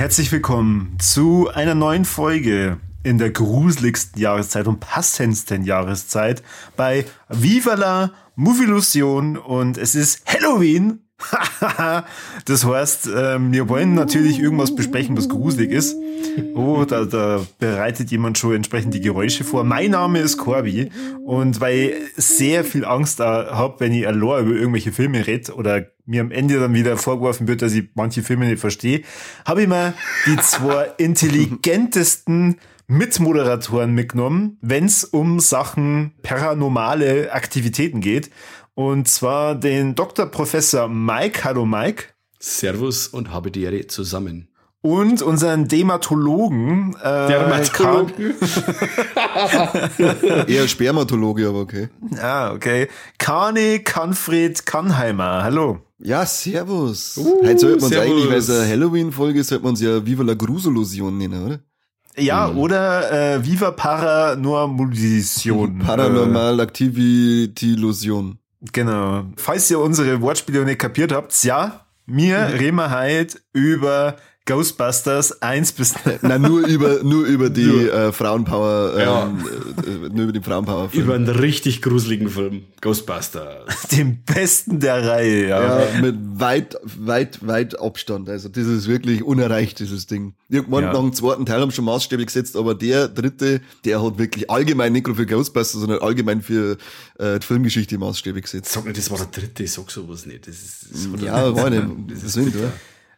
Herzlich willkommen zu einer neuen Folge in der gruseligsten Jahreszeit und passendsten Jahreszeit bei Viva la Movilusion und es ist Halloween. das heißt, ähm, wir wollen natürlich irgendwas besprechen, was gruselig ist. Oh, da, da bereitet jemand schon entsprechend die Geräusche vor. Mein Name ist Corby und weil ich sehr viel Angst habe, wenn ich allein über irgendwelche Filme rede oder mir am Ende dann wieder vorgeworfen wird, dass ich manche Filme nicht verstehe, habe ich mir die zwei intelligentesten Mitmoderatoren mitgenommen, wenn es um Sachen paranormale Aktivitäten geht. Und zwar den Dr. Professor Mike. Hallo Mike. Servus und habe die Ehre zusammen. Und unseren Dermatologen. Äh, Dermatologen? Eher Spermatologe, aber okay. Ah, okay. Kane Kanfred Kannheimer. Hallo. Ja, servus. Uh, Heute sollte man eigentlich, weil es eine Halloween-Folge ist, sollte man sie ja Viva la Gruselusion nennen, oder? Ja, mhm. oder äh, Viva Paranormalisation. Paranormal Activity Illusion. Genau. Falls ihr unsere Wortspiele nicht kapiert habt, ja, mir mhm. reden wir heute über Ghostbusters 1 bis Na nur über nur über die. Äh, Frauenpower ja. ähm, äh, nur über den Frauenpower Film. Über einen richtig gruseligen Film Ghostbusters. Den besten der Reihe, ja. ja. mit weit weit weit Abstand. Also das ist wirklich unerreicht dieses Ding. Irgendwann ja. nach dem zweiten Teil haben schon Maßstäbe gesetzt, aber der dritte, der hat wirklich allgemein nicht nur für Ghostbusters, sondern allgemein für äh, die Filmgeschichte Maßstäbe gesetzt. Sag nicht, das war der dritte, sag sowas nicht. Das ist, das ja, war nicht. Das ist Sinn, oder?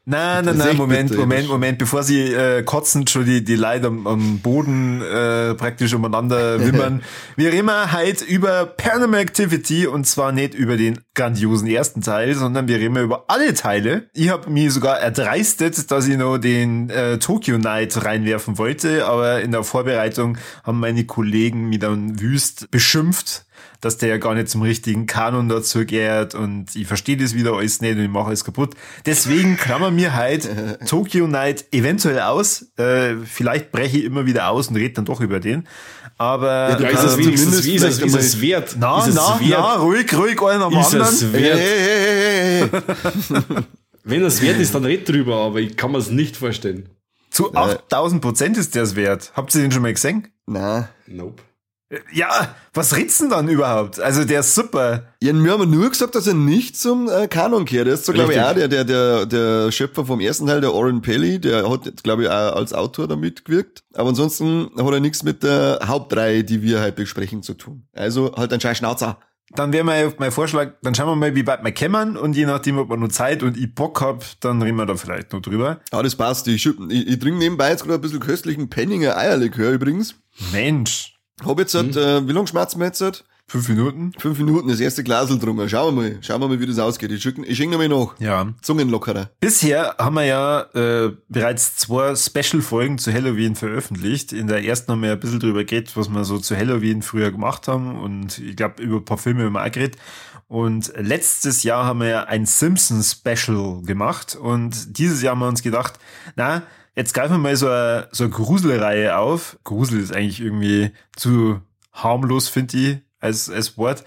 Nein, nein, nein, Moment, Moment, Moment, bevor sie äh, kotzend schon die, die Leute am, am Boden äh, praktisch umeinander wimmern. Wir reden halt über Paranormal Activity und zwar nicht über den grandiosen ersten Teil, sondern wir reden über alle Teile. Ich habe mir sogar erdreistet, dass ich noch den äh, Tokyo Night reinwerfen wollte, aber in der Vorbereitung haben meine Kollegen mich dann wüst beschimpft dass der ja gar nicht zum richtigen Kanon dazu gehört und ich verstehe das wieder alles nicht und ich mache alles kaputt. Deswegen klammern mir halt Tokyo Night eventuell aus. Äh, vielleicht breche ich immer wieder aus und rede dann doch über den. Aber ja, ist es wenigstens, wie ist es, ist es wert? Na, ist na, wert? na, ruhig, ruhig, einer am ist anderen. Es wert? Hey, hey, hey, Wenn es wert ist, dann red drüber, aber ich kann mir es nicht vorstellen. Zu 8000 Prozent ist der es wert. Habt ihr den schon mal gesehen? Na. Nope. Ja, was denn dann überhaupt? Also der ist super. Ja, mir haben nur gesagt, dass er nicht zum äh, Kanon kehrt. Der ist so, glaube ich, auch der, der, der, der Schöpfer vom ersten Teil, der Oren Pelly, der hat, glaube ich, auch als Autor da mitgewirkt. Aber ansonsten hat er nichts mit der Hauptreihe, die wir halt besprechen, zu tun. Also halt ein scheiß Schnauzer. Dann wäre mein, mein Vorschlag, dann schauen wir mal, wie weit wir kämmern und je nachdem, ob wir nur Zeit und ich Bock hab, dann reden wir da vielleicht noch drüber. Ja, das passt. Ich, ich, ich trinke nebenbei jetzt gerade ein bisschen köstlichen Penninger Eierlikör übrigens. Mensch. Hab jetzt, halt, äh, wie lange schmerzen wir jetzt? Halt? Fünf Minuten? Fünf Minuten, das erste Glasel drungen. Schauen wir mal, schauen wir mal, wie das ausgeht. Ich schicke ich schick noch mal nach. Ja. Zungenlockerer. Bisher haben wir ja äh, bereits zwei Special-Folgen zu Halloween veröffentlicht. In der ersten haben wir ein bisschen drüber geredet, was wir so zu Halloween früher gemacht haben. Und ich glaube, über ein paar Filme haben wir auch geredet. Und letztes Jahr haben wir ja ein Simpsons-Special gemacht. Und dieses Jahr haben wir uns gedacht, na, Jetzt greifen wir mal so eine, so eine Gruselreihe auf. Grusel ist eigentlich irgendwie zu harmlos, finde ich, als, als Wort.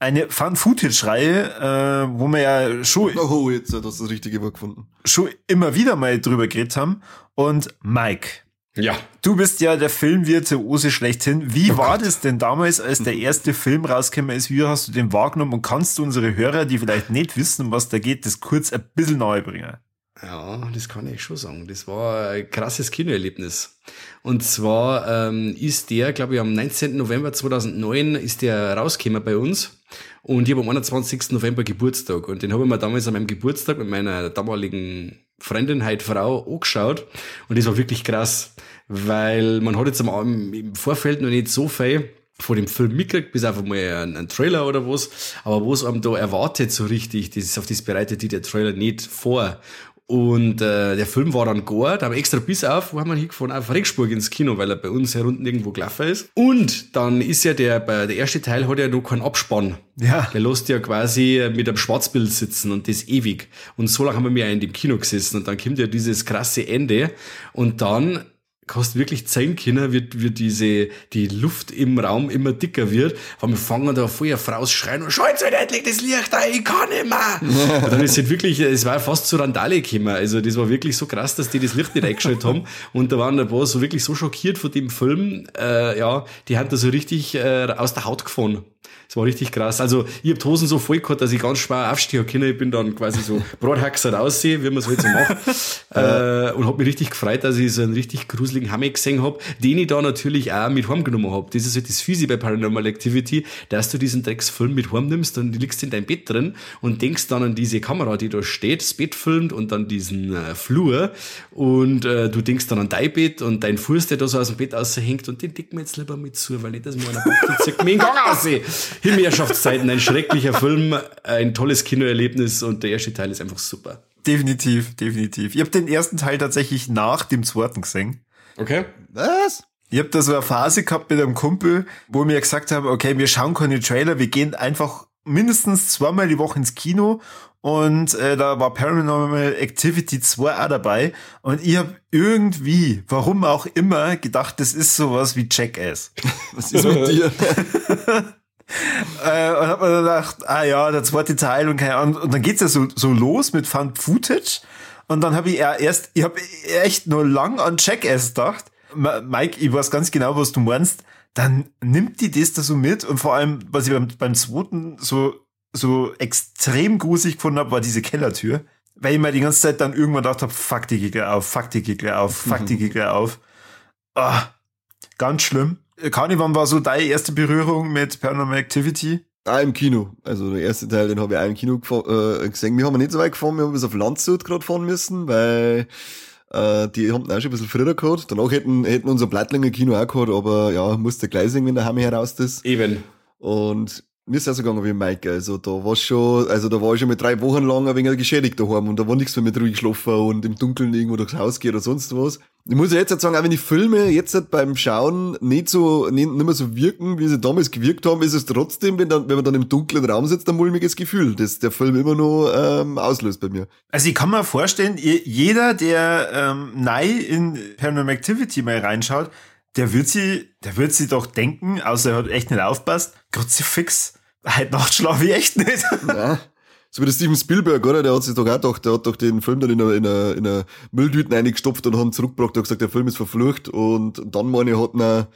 Eine Fun-Footage-Reihe, äh, wo wir ja schon... Oh, jetzt hat das das richtige Wort gefunden. Schon immer wieder mal drüber geredet haben. Und Mike. Ja. Du bist ja der Filmvirtuose schlechthin. Wie oh war Gott. das denn damals, als der erste Film rausgekommen ist? Wie hast du den wahrgenommen? Und kannst du unsere Hörer, die vielleicht nicht wissen, was da geht, das kurz ein bisschen nahe bringen? Ja, das kann ich schon sagen. Das war ein krasses Kinoerlebnis. Und zwar ähm, ist der, glaube ich, am 19. November 2009 ist der rausgekommen bei uns. Und ich habe am 21. November Geburtstag. Und den habe ich mir damals an meinem Geburtstag mit meiner damaligen Freundin, halt Frau, angeschaut. Und das war wirklich krass. Weil man hat jetzt am, im Vorfeld noch nicht so viel vor dem Film mitgekriegt, bis einfach mal ein, ein, Trailer oder was. Aber was einem da erwartet so richtig, das, auf das bereitet die der Trailer nicht vor. Und äh, der Film war dann gore, da haben wir extra bis auf, wo haben wir hingefahren, auf Regensburg ins Kino, weil er bei uns herunten irgendwo gelaufen ist. Und dann ist ja der, der erste Teil hat ja noch keinen Abspann. Ja. Der lässt ja quasi mit einem Schwarzbild sitzen und das ewig. Und so lange haben wir ja in dem Kino gesessen und dann kommt ja dieses krasse Ende und dann kannst wirklich zeigen können, wie, wie diese, die Luft im Raum immer dicker wird. Weil wir fangen da vorher Frau schreien und schalt's halt endlich das Licht ein, ich kann nicht mehr. und dann ist halt wirklich, es war fast zu Randale gekommen. Also das war wirklich so krass, dass die das Licht nicht eingeschaltet haben. Und da waren ein paar so wirklich so schockiert von dem Film, äh, ja, die haben da so richtig äh, aus der Haut gefahren. Das war richtig krass. Also, ich hab die Hosen so voll gehabt, dass ich ganz schwer aufstehen können. Ich bin dann quasi so Brathaxer aussehe, wie man es halt so macht. äh, und hab mich richtig gefreut, dass ich so einen richtig gruseligen Hammer gesehen hab, den ich da natürlich auch mit heimgenommen hab. Das ist halt das Fiese bei Paranormal Activity, dass du diesen Drecksfilm mit heim nimmst und liegst in deinem Bett drin und denkst dann an diese Kamera, die da steht, das Bett filmt und dann diesen äh, Flur und äh, du denkst dann an dein Bett und dein Fuß, der da so aus dem Bett raushängt und den decken wir jetzt lieber mit zu, weil nicht, dass mir einer packt und mir in Gang aussehen. Himmelherrschaftszeiten, ein schrecklicher Film, ein tolles Kinoerlebnis und der erste Teil ist einfach super. Definitiv, definitiv. Ich habe den ersten Teil tatsächlich nach dem zweiten gesehen. Okay. Was? Ich habe da so eine Phase gehabt mit einem Kumpel, wo wir gesagt haben, okay, wir schauen keine Trailer, wir gehen einfach mindestens zweimal die Woche ins Kino und äh, da war Paranormal Activity 2 auch dabei und ich habe irgendwie, warum auch immer, gedacht, das ist sowas wie Jackass. Was ist mit dir? Äh, und hab mir dann gedacht, ah ja, der zweite Teil und keine Ahnung. Und dann geht's ja so, so los mit Found Footage. Und dann habe ich erst, ich habe echt nur lang an Jackass gedacht. Mike, ich weiß ganz genau, was du meinst. Dann nimmt die das da so mit und vor allem, was ich beim, beim zweiten so, so extrem gruselig gefunden habe, war diese Kellertür. Weil ich mir die ganze Zeit dann irgendwann gedacht habe, fuck, die gleich auf, fuck, die gleich auf, fuck, die gleich auf. Ah, ganz schlimm. Kani, wann war so deine erste Berührung mit Paranormal Activity? Ah, im Kino. Also der erste Teil, den habe ich auch im Kino äh, gesehen. Wir haben nicht so weit gefahren, wir haben bis auf Landshut gerade fahren müssen, weil äh, die haben auch schon ein bisschen früher gehabt. Danach hätten, hätten unser Blattlinger Kino auch gehabt, aber ja, musste gleich singen, wenn der Hammer heraus ist. Eben. Und mir ist auch so gegangen wie Mike. Also da war schon, also da war ich schon mit drei Wochen lang ein wenig geschädigt daheim und da war nichts mehr mit ruhig schlafen und im Dunkeln irgendwo durchs Haus gehen oder sonst was. Ich muss ja jetzt halt sagen, auch wenn die Filme jetzt halt beim Schauen nicht so, nicht, nicht mehr so wirken, wie sie damals gewirkt haben, ist es trotzdem, wenn, dann, wenn man dann im dunklen Raum sitzt, ein mulmiges Gefühl, das der Film immer noch ähm, auslöst bei mir. Also ich kann mir vorstellen, je- jeder, der ähm, neu in Paranormal Activity mal reinschaut, der wird sie, der wird sie doch denken, außer er hat echt nicht aufpasst, Kruzifix, heute Nacht schlafe ich echt nicht. Ja. So wie der Steven Spielberg, oder? Der hat sich doch auch gedacht, der hat doch den Film dann in einer, in einer, in einer Mülltüten eingestopft und hat ihn zurückgebracht und gesagt, der Film ist verflucht. Und dann, meine ich, hat er,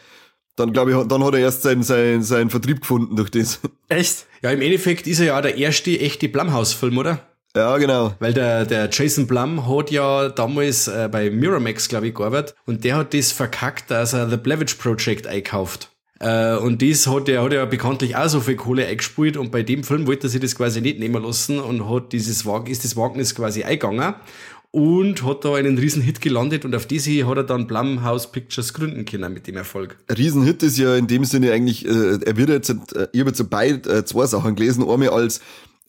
dann glaube ich, hat- dann hat er erst seinen, seinen, seinen Vertrieb gefunden durch das. echt? Ja, im Endeffekt ist er ja der erste echte Blumhouse-Film, oder? Ja, genau. Weil der, der Jason Blum hat ja damals äh, bei Miramax, glaube ich, gearbeitet und der hat das verkackt, dass er The Blair Project einkauft. Äh, und das hat er, hat er bekanntlich auch so viel Kohle eingespielt und bei dem Film wollte er sich das quasi nicht nehmen lassen und hat dieses Wag ist das Wagnis quasi eingegangen und hat da einen riesen Hit gelandet und auf diese hat er dann Blumhouse Pictures gründen können mit dem Erfolg. Riesenhit ist ja in dem Sinne eigentlich, äh, er wird jetzt, äh, ich habe jetzt so beide, äh, zwei Sachen gelesen. Einmal als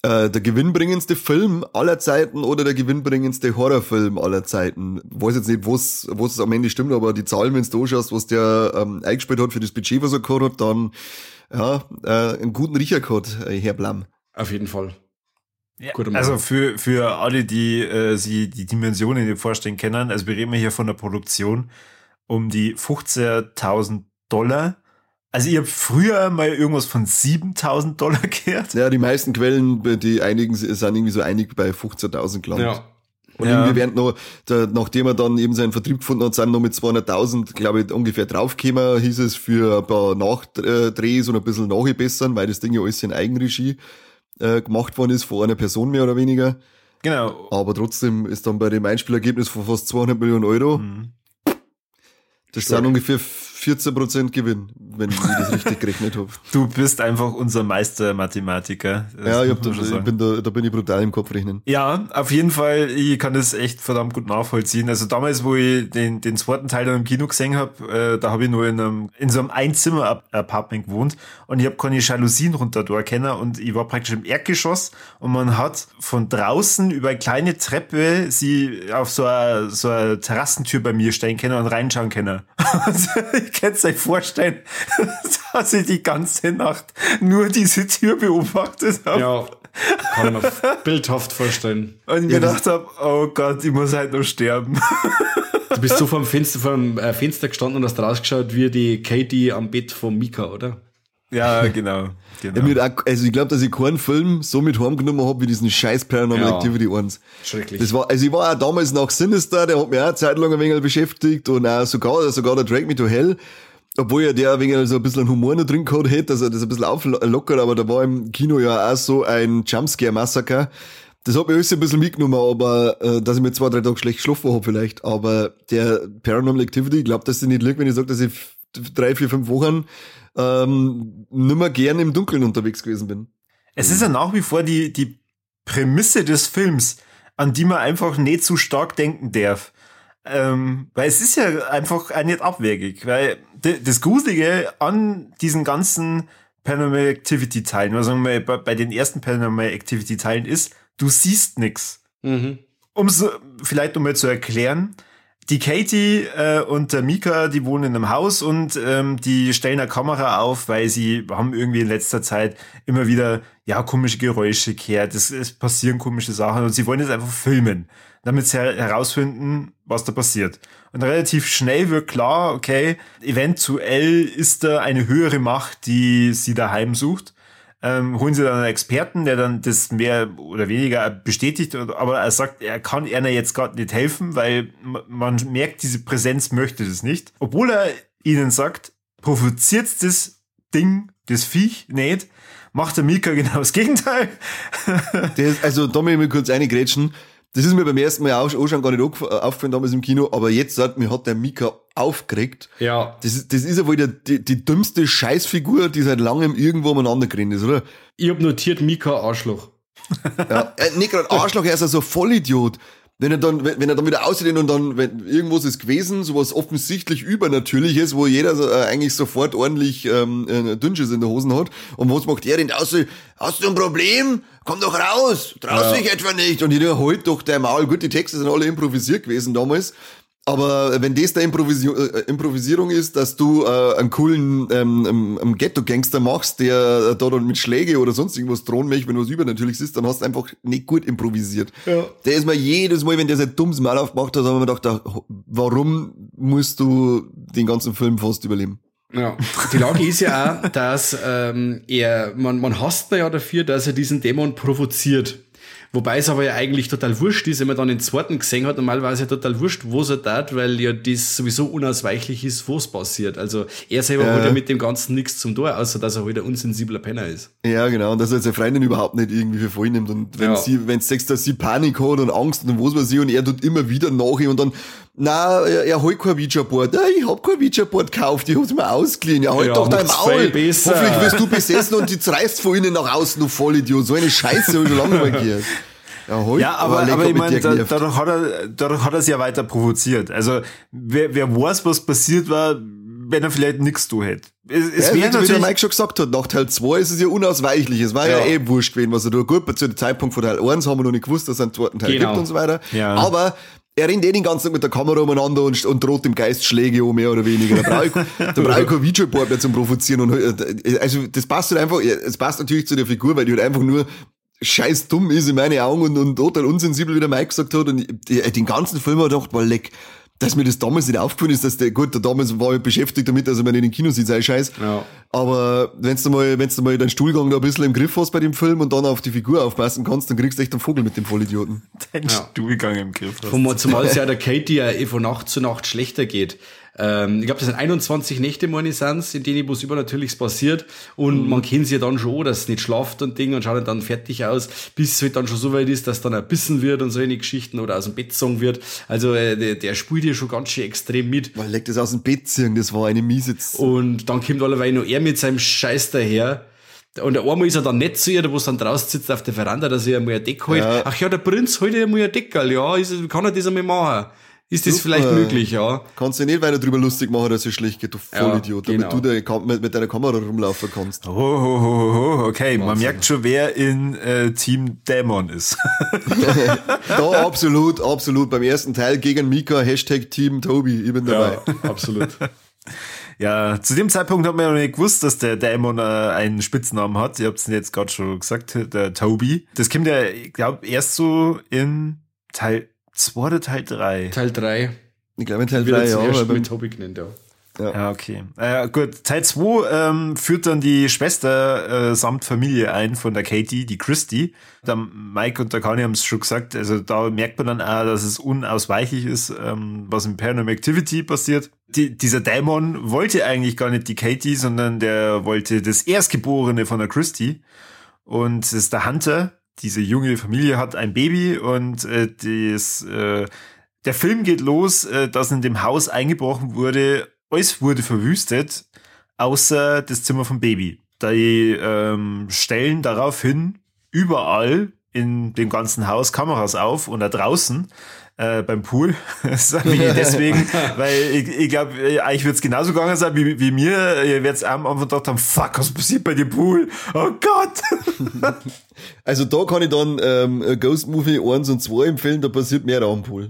äh, der gewinnbringendste Film aller Zeiten oder der gewinnbringendste Horrorfilm aller Zeiten. Ich weiß jetzt nicht, was was am Ende stimmt, aber die Zahlen, wenn du anschaust, was der ähm, eingespielt hat für das Budget, was er gehabt hat, dann ja, äh, einen guten Riecher gehabt, äh, Herr Blum. Auf jeden Fall. Mann. Also für, für alle, die äh, sie die Dimensionen nicht vorstellen können, also wir reden hier von der Produktion um die 15.000 Dollar. Also ich habe früher mal irgendwas von 7.000 Dollar gehört. Ja, die meisten Quellen, die einigen sind irgendwie so einig bei 15.000 gelandet. Ja. Und Ja. irgendwie während noch, der, nachdem er dann eben seinen Vertrieb gefunden hat, sind noch mit 200.000, glaube ich, ungefähr draufgekommen, hieß es für ein paar Nachdrehs und ein bisschen nachgebessern, weil das Ding ja alles in Eigenregie äh, gemacht worden ist, von einer Person mehr oder weniger. Genau. Aber trotzdem ist dann bei dem Einspielergebnis von fast 200 Millionen Euro, Mhm. das sind ungefähr 14% Gewinn. Wenn ich das richtig gerechnet habe. Du bist einfach unser Meister-Mathematiker. Ja, ich, hab da, ich bin da, da bin ich brutal im Kopf rechnen. Ja, auf jeden Fall, ich kann das echt verdammt gut nachvollziehen. Also damals, wo ich den, den zweiten Teil dann im Kino gesehen habe, äh, da habe ich nur in einem in so einem Einzimmer-Apartment gewohnt und ich habe keine Jalousien runter da kennen und ich war praktisch im Erdgeschoss und man hat von draußen über eine kleine Treppe sie auf so eine, so eine Terrassentür bei mir stehen können und reinschauen können. ich kann es euch vorstellen, dass ich die ganze Nacht nur diese Tür beobachtet habe. Ja, kann man bildhaft vorstellen. Und ich mir gedacht habe, oh Gott, ich muss halt noch sterben. Du bist so vor dem Fenster, vor dem äh, Fenster gestanden und hast rausgeschaut wie die Katie am Bett von Mika, oder? Ja, genau. genau. Ja, also ich glaube, dass ich keinen Film so mit heimgenommen habe wie diesen scheiß Paranormal ja. Activity 1. Schrecklich. Das war, also ich war auch damals nach Sinister, der hat mich auch eine Zeit lang ein wenig beschäftigt und auch sogar, sogar der Drag Me to Hell. Obwohl ja der wenig so ein bisschen Humor noch drin gehabt hätte, also das ein bisschen auflockert, aber da war im Kino ja auch so ein Jumpscare-Massaker. Das hat mich alles ein bisschen mitgenommen, aber äh, dass ich mir zwei, drei Tage schlecht geschlafen habe vielleicht. Aber der Paranormal Activity, ich glaube, dass sie nicht liegt, wenn ich sage, dass ich drei, vier, fünf Wochen ähm, nimmer gern im Dunkeln unterwegs gewesen bin. Es ist ja nach wie vor die, die Prämisse des Films, an die man einfach nicht zu stark denken darf. Ähm, weil es ist ja einfach auch nicht abwegig, weil das Gruselige an diesen ganzen Paranormal Activity Teilen, also bei, bei den ersten Paranormal Activity Teilen ist, du siehst nix. Mhm. Um so, vielleicht um mal zu erklären, die Katie äh, und der Mika, die wohnen in einem Haus und ähm, die stellen eine Kamera auf, weil sie haben irgendwie in letzter Zeit immer wieder ja komische Geräusche gehört, es, es passieren komische Sachen und sie wollen jetzt einfach filmen, damit sie herausfinden, was da passiert. Und relativ schnell wird klar, okay, eventuell ist da eine höhere Macht, die sie daheim sucht ähm, holen sie dann einen Experten, der dann das mehr oder weniger bestätigt, aber er sagt, er kann einer jetzt gerade nicht helfen, weil man merkt, diese Präsenz möchte das nicht. Obwohl er ihnen sagt, provoziert das Ding, das Viech nicht, macht der Mika genau das Gegenteil. das, also da muss ich mal kurz reingrätschen. Das ist mir beim ersten Mal auch, schon gar nicht aufgefallen damals im Kino, aber jetzt sagt mir hat der Mika aufgeregt. Ja. Das ist, das ist ja wohl die, die dümmste Scheißfigur, die seit langem irgendwo umeinander gerannt ist, oder? Ich hab notiert Mika Arschloch. ja, äh, nicht gerade Arschloch, er ist ja so Vollidiot wenn er dann, wenn, er dann wieder aussieht und dann, wenn irgendwas ist gewesen, sowas offensichtlich Übernatürliches, wo jeder äh, eigentlich sofort ordentlich ähm, äh, Dünnschiss in der Hosen hat. Und was macht er denn aus? Hast du ein Problem? Komm doch raus! Traust ja. dich etwa nicht! Und jeder holt doch der Maul. Gut, die Texte sind alle improvisiert gewesen damals. Aber wenn das der Improvisio äh, Improvisierung ist, dass du äh, einen coolen ähm, ähm, Ghetto-Gangster machst, der äh, da dann mit Schläge oder sonst irgendwas drohen möchte, wenn du was übernatürlich ist, dann hast du einfach nicht gut improvisiert. Ja. Der ist mal jedes Mal, wenn der sein dummes Mal aufgemacht hat, haben wir gedacht, warum musst du den ganzen Film fast überleben? Ja, die Lage ist ja auch, dass ähm, er, man, man hasst ja dafür, dass er diesen Dämon provoziert. Wobei es aber ja eigentlich total wurscht ist, wenn man dann den zweiten gesehen hat, normalerweise total wurscht, wo er tat, weil ja das sowieso unausweichlich ist, wo es passiert. Also er selber äh. hat ja mit dem Ganzen nichts zum Tor, außer dass er halt ein unsensibler Penner ist. Ja, genau, und dass er seine Freundin überhaupt nicht irgendwie für voll nimmt. Und wenn ja. sie, wenn sie dass sie Panik hat und Angst und was weiß ich, und er tut immer wieder nach und dann, na, er, holt kein Ouija-Board. Ja, ich hab kein Ouija-Board gekauft, ich hab's mir ausgeliehen. Ja, halt ja, doch dein Maul. Hoffentlich wirst du besessen und die zerreißt von innen nach außen, du Vollidiot. So eine Scheiße hab ich schon lange mal gehört. Ja, hol, ja aber, aber, aber ich meine, da, dadurch, hat er, dadurch hat er es ja weiter provoziert. Also, wer, wer weiß, was passiert war, wenn er vielleicht nichts tun hätte. Es, es ja, wäre natürlich... Wie der Mike schon gesagt hat, nach Teil 2 ist es ja unausweichlich. Es war ja, ja eh wurscht gewesen, was er tut. Gut, zu dem Zeitpunkt von Teil 1 haben wir noch nicht gewusst, dass es einen zweiten Teil genau. gibt und so weiter. Ja. Aber er rennt eh den ganzen Tag mit der Kamera umeinander und, und droht dem Geist Schläge um, mehr oder weniger. Da brauche ich, da brauche ich kein Videoboard mehr zum Provozieren. Und, äh, also, das passt halt einfach, es passt natürlich zu der Figur, weil die halt einfach nur scheiß dumm ist in meine Augen und, und total unsensibel, wie der Mike gesagt hat. Und den ganzen Film habe ich gedacht, mal leck, dass mir das damals nicht aufgefallen ist, dass der, gut, der damals war ich beschäftigt damit, dass er mir in den Kino sieht, sei scheiß. Ja. Aber wenn's du mal, wenn's du mal deinen Stuhlgang da ein bisschen im Griff hast bei dem Film und dann auf die Figur aufpassen kannst, dann kriegst du echt einen Vogel mit dem Vollidioten. Dein ja. Stuhlgang im Griff hast. Zumal es ja der Katie ja eh von Nacht zu Nacht schlechter geht ähm, ich glaube, das sind 21 Nächte, meine ich, in denen was Übernatürliches passiert. Und mhm. man kennt sie ja dann schon, dass es nicht schlaft und Ding und schaut dann fertig aus, bis es halt dann schon so weit ist, dass dann erbissen wird und so eine Geschichten oder aus dem Bett gezogen wird. Also äh, der, der spielt ja schon ganz schön extrem mit. Man legt das aus dem Bett ziehen, das war eine miese Und dann kommt allerweil noch er mit seinem Scheiß daher. Und einmal ist er dann nicht zu ihr, wo es dann draußen sitzt auf der Veranda, dass er einmal ein Deck holt. Ja. Ach ja, der Prinz holt einmal ein Deckel, ja, ist, kann er das einmal machen? Ist das Super. vielleicht möglich, ja? Kannst du nicht weiter drüber lustig machen, dass es schlecht geht, du Vollidiot, ja, genau. damit du mit, mit, deiner Kamera rumlaufen kannst. Oh, oh, oh, oh okay, Wahnsinn. man merkt schon, wer in äh, Team Dämon ist. da absolut, absolut. Beim ersten Teil gegen Mika, Hashtag Team Tobi, ich bin dabei. Ja, absolut. Ja, zu dem Zeitpunkt hat man ja noch nicht gewusst, dass der Dämon äh, einen Spitznamen hat. Ihr habt es jetzt gerade schon gesagt, der Toby. Das kommt ja, ich glaube, erst so in Teil 2 oder Teil 3? Teil 3. Ich glaube, Teil 3, ja. Erst mit Toby genannt, ja. Ja, ja okay. Äh, gut, Teil 2 ähm, führt dann die Schwester äh, samt Familie ein von der Katie, die Christy. Der Mike und der Kanye haben es schon gesagt, also da merkt man dann auch, dass es unausweichlich ist, ähm, was im Paranormal Activity passiert. Die, dieser Dämon wollte eigentlich gar nicht die Katie, sondern der wollte das Erstgeborene von der Christy. Und es ist der Hunter, diese junge Familie hat ein Baby und äh, das, äh, der Film geht los, äh, dass in dem Haus eingebrochen wurde, alles wurde verwüstet, außer das Zimmer vom Baby. Die ähm, stellen daraufhin überall in dem ganzen Haus Kameras auf und da draußen äh, beim Pool. deswegen, weil ich, ich glaube, eigentlich wird es genauso gegangen sein wie, wie mir. Ihr werdet am Anfang gedacht haben, fuck, was passiert bei dem Pool? Oh Gott! Also da kann ich dann ähm, Ghost Movie 1 und 2 empfehlen, da passiert mehr am Pool.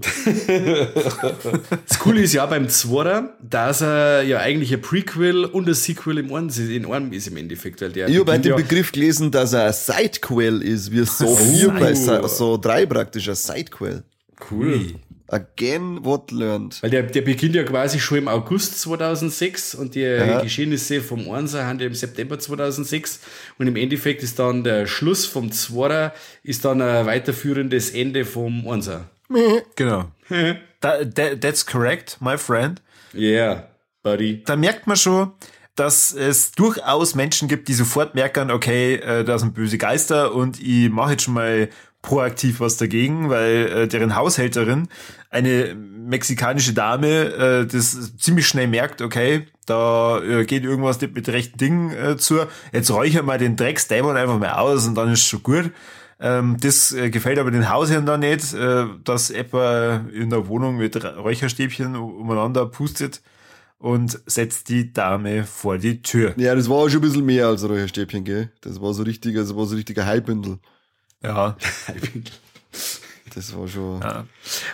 das Coole ist ja beim 2 dass er ja eigentlich ein Prequel und ein Sequel im einen, in einem ist im Endeffekt. Weil der ich habe den Begriff gelesen, dass er ein Sidequel ist, wie so 4 bei so 3 praktisch, ein Sidequel. Cool. Again what learned. Weil der, der beginnt ja quasi schon im August 2006 und die ja. Geschehnisse vom 1 sind ja im September 2006 und im Endeffekt ist dann der Schluss vom 2 ist dann ein weiterführendes Ende vom 1 Genau. that, that, that's correct, my friend. Yeah, buddy. Da merkt man schon, dass es durchaus Menschen gibt, die sofort merken, okay, äh, da sind böse Geister und ich mache jetzt schon mal proaktiv was dagegen, weil äh, deren Haushälterin, eine mexikanische Dame, äh, das ziemlich schnell merkt, okay, da äh, geht irgendwas nicht mit rechten Dingen äh, zu. Jetzt räuchern wir den Drecksdämon einfach mal aus und dann ist schon gut. Ähm, das äh, gefällt aber den Hausherren da nicht, äh, dass etwa in der Wohnung mit Räucherstäbchen umeinander pustet und setzt die Dame vor die Tür. Ja, das war schon ein bisschen mehr als Räucherstäbchen, gell? Das war so richtig, das war so richtiger Heilbündel. Ja. Das war schon. Ja.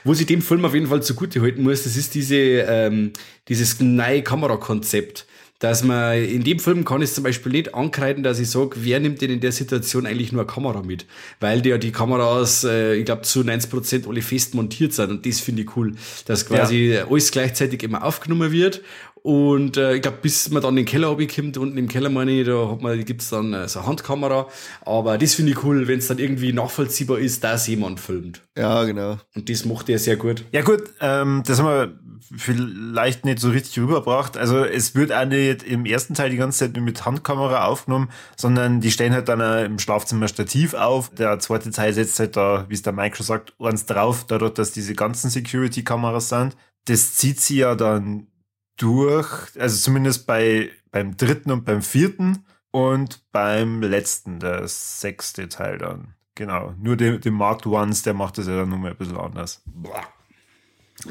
Wo sie dem Film auf jeden Fall zugute halten muss, das ist diese, ähm, dieses neue Kamerakonzept. Dass man in dem Film kann ich zum Beispiel nicht ankreiden, dass ich sage, wer nimmt denn in der Situation eigentlich nur eine Kamera mit? Weil die ja die Kameras, äh, ich glaube, zu 90 Prozent alle fest montiert sind und das finde ich cool. Dass quasi ja. alles gleichzeitig immer aufgenommen wird und äh, ich glaube, bis man dann in den Keller kommt, unten im Keller meine ich, da hat man, gibt's dann äh, so eine Handkamera. Aber das finde ich cool, wenn es dann irgendwie nachvollziehbar ist, dass jemand filmt. Ja, genau. Und das macht er sehr gut. Ja gut, ähm, das haben wir vielleicht nicht so richtig rübergebracht. Also es wird auch nicht im ersten Teil die ganze Zeit nur mit Handkamera aufgenommen, sondern die stellen halt dann im Schlafzimmer Stativ auf. Der zweite Teil setzt halt da, wie es der Mike schon sagt, eins drauf, dadurch, dass diese ganzen Security-Kameras sind. Das zieht sie ja dann durch, also zumindest bei, beim dritten und beim vierten und beim letzten, der sechste Teil dann. Genau. Nur den, den Marked Ones, der macht das ja dann nochmal ein bisschen anders.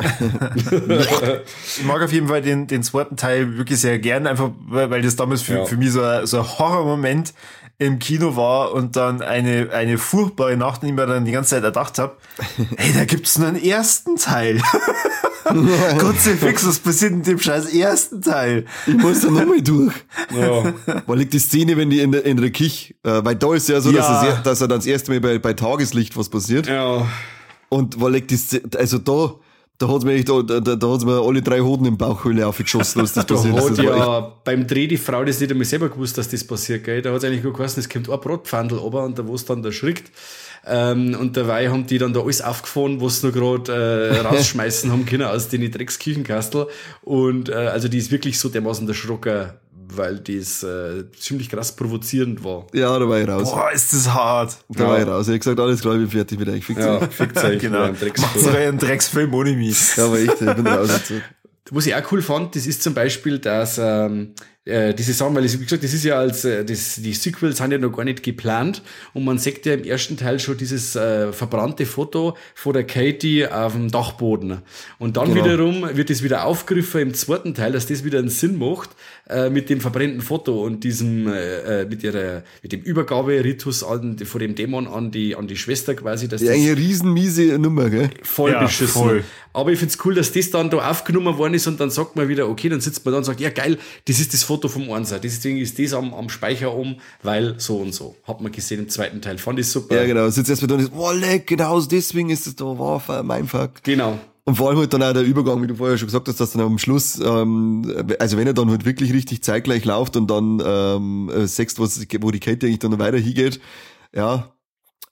ich mag auf jeden Fall den, den zweiten Teil wirklich sehr gern, einfach weil, das damals für, ja. für mich so ein, so ein Horrormoment im Kino war und dann eine, eine furchtbare Nacht, der ich mir dann die ganze Zeit erdacht habe, ey, da gibt's nur einen ersten Teil. Kruzifix, was passiert in dem scheiß ersten Teil? Ich muss da nochmal durch. Ja. Weil liegt die Szene, wenn die in der, in der Kich, äh, weil da ist ja so, ja. Dass, er, dass er dann das erste Mal bei, bei Tageslicht was passiert. Ja. Und weil liegt die Szene, also da, da hat's mir, da, da, da hat's mir alle drei Hoden im Bauchhöhle aufgeschossen, was das passiert ist. Da hat ja beim Dreh die Frau das nicht einmal selber gewusst, dass das passiert, gell. Da hat's eigentlich nur geheißen, es kommt ein Brotpfandel runter und da wo es dann da schrickt, Ähm, und dabei haben die dann da alles aufgefahren, was sie noch gerade äh, rausschmeißen haben können aus den Drecksküchenkastel. Und äh, also die ist wirklich so dermaßen der Schrocker, weil das äh, ziemlich krass provozierend war. Ja, da war ich raus. Boah, ist das hart. Da Ja. war ich raus. Ich hab gesagt, alles klar, ich bin fertig mit euch. Fickt Ja, euch. fickt euch. genau. Macht so Drecksfilm. einen Drecksfilm ohne mich. Ja, aber echt, ich bin raus. Was ich auch cool fand, das ist zum Beispiel, dass ähm, äh, diese Sachen, weil ich, wie gesagt, das ist ja als äh, das, die Sequels sind ja noch gar nicht geplant und man sieht ja im ersten Teil schon dieses äh, verbrannte Foto von der Katie auf dem Dachboden. Und dann Genau. wiederum wird es wieder aufgegriffen im zweiten Teil, dass das wieder einen Sinn macht äh, mit dem verbrennten Foto und diesem äh, äh, mit ihrer mit dem Übergaberitus an, von dem Dämon an die an die Schwester quasi, dass Ja, das eine riesen miese Nummer, gell? voll Ja, beschissen. voll. Aber ich find's cool, dass das dann da aufgenommen worden ist und dann sagt man wieder, okay, dann sitzt man da und sagt, ja geil, das ist das Foto vom Einser. Deswegen ist das am, am Speicher um, weil so und so. Hat man gesehen im zweiten Teil. Fand ich super. Ja, genau. Sitzt erstmal da und ist, boah, leck, genau deswegen ist es da, wow, mein Fuck. Genau. Und vor allem halt dann auch der Übergang, wie du vorher schon gesagt hast, dass dann am Schluss, ähm, also wenn er dann halt wirklich richtig zeitgleich läuft und dann ähm, äh, sechst, wo die Kate eigentlich dann weiter hingeht, ja,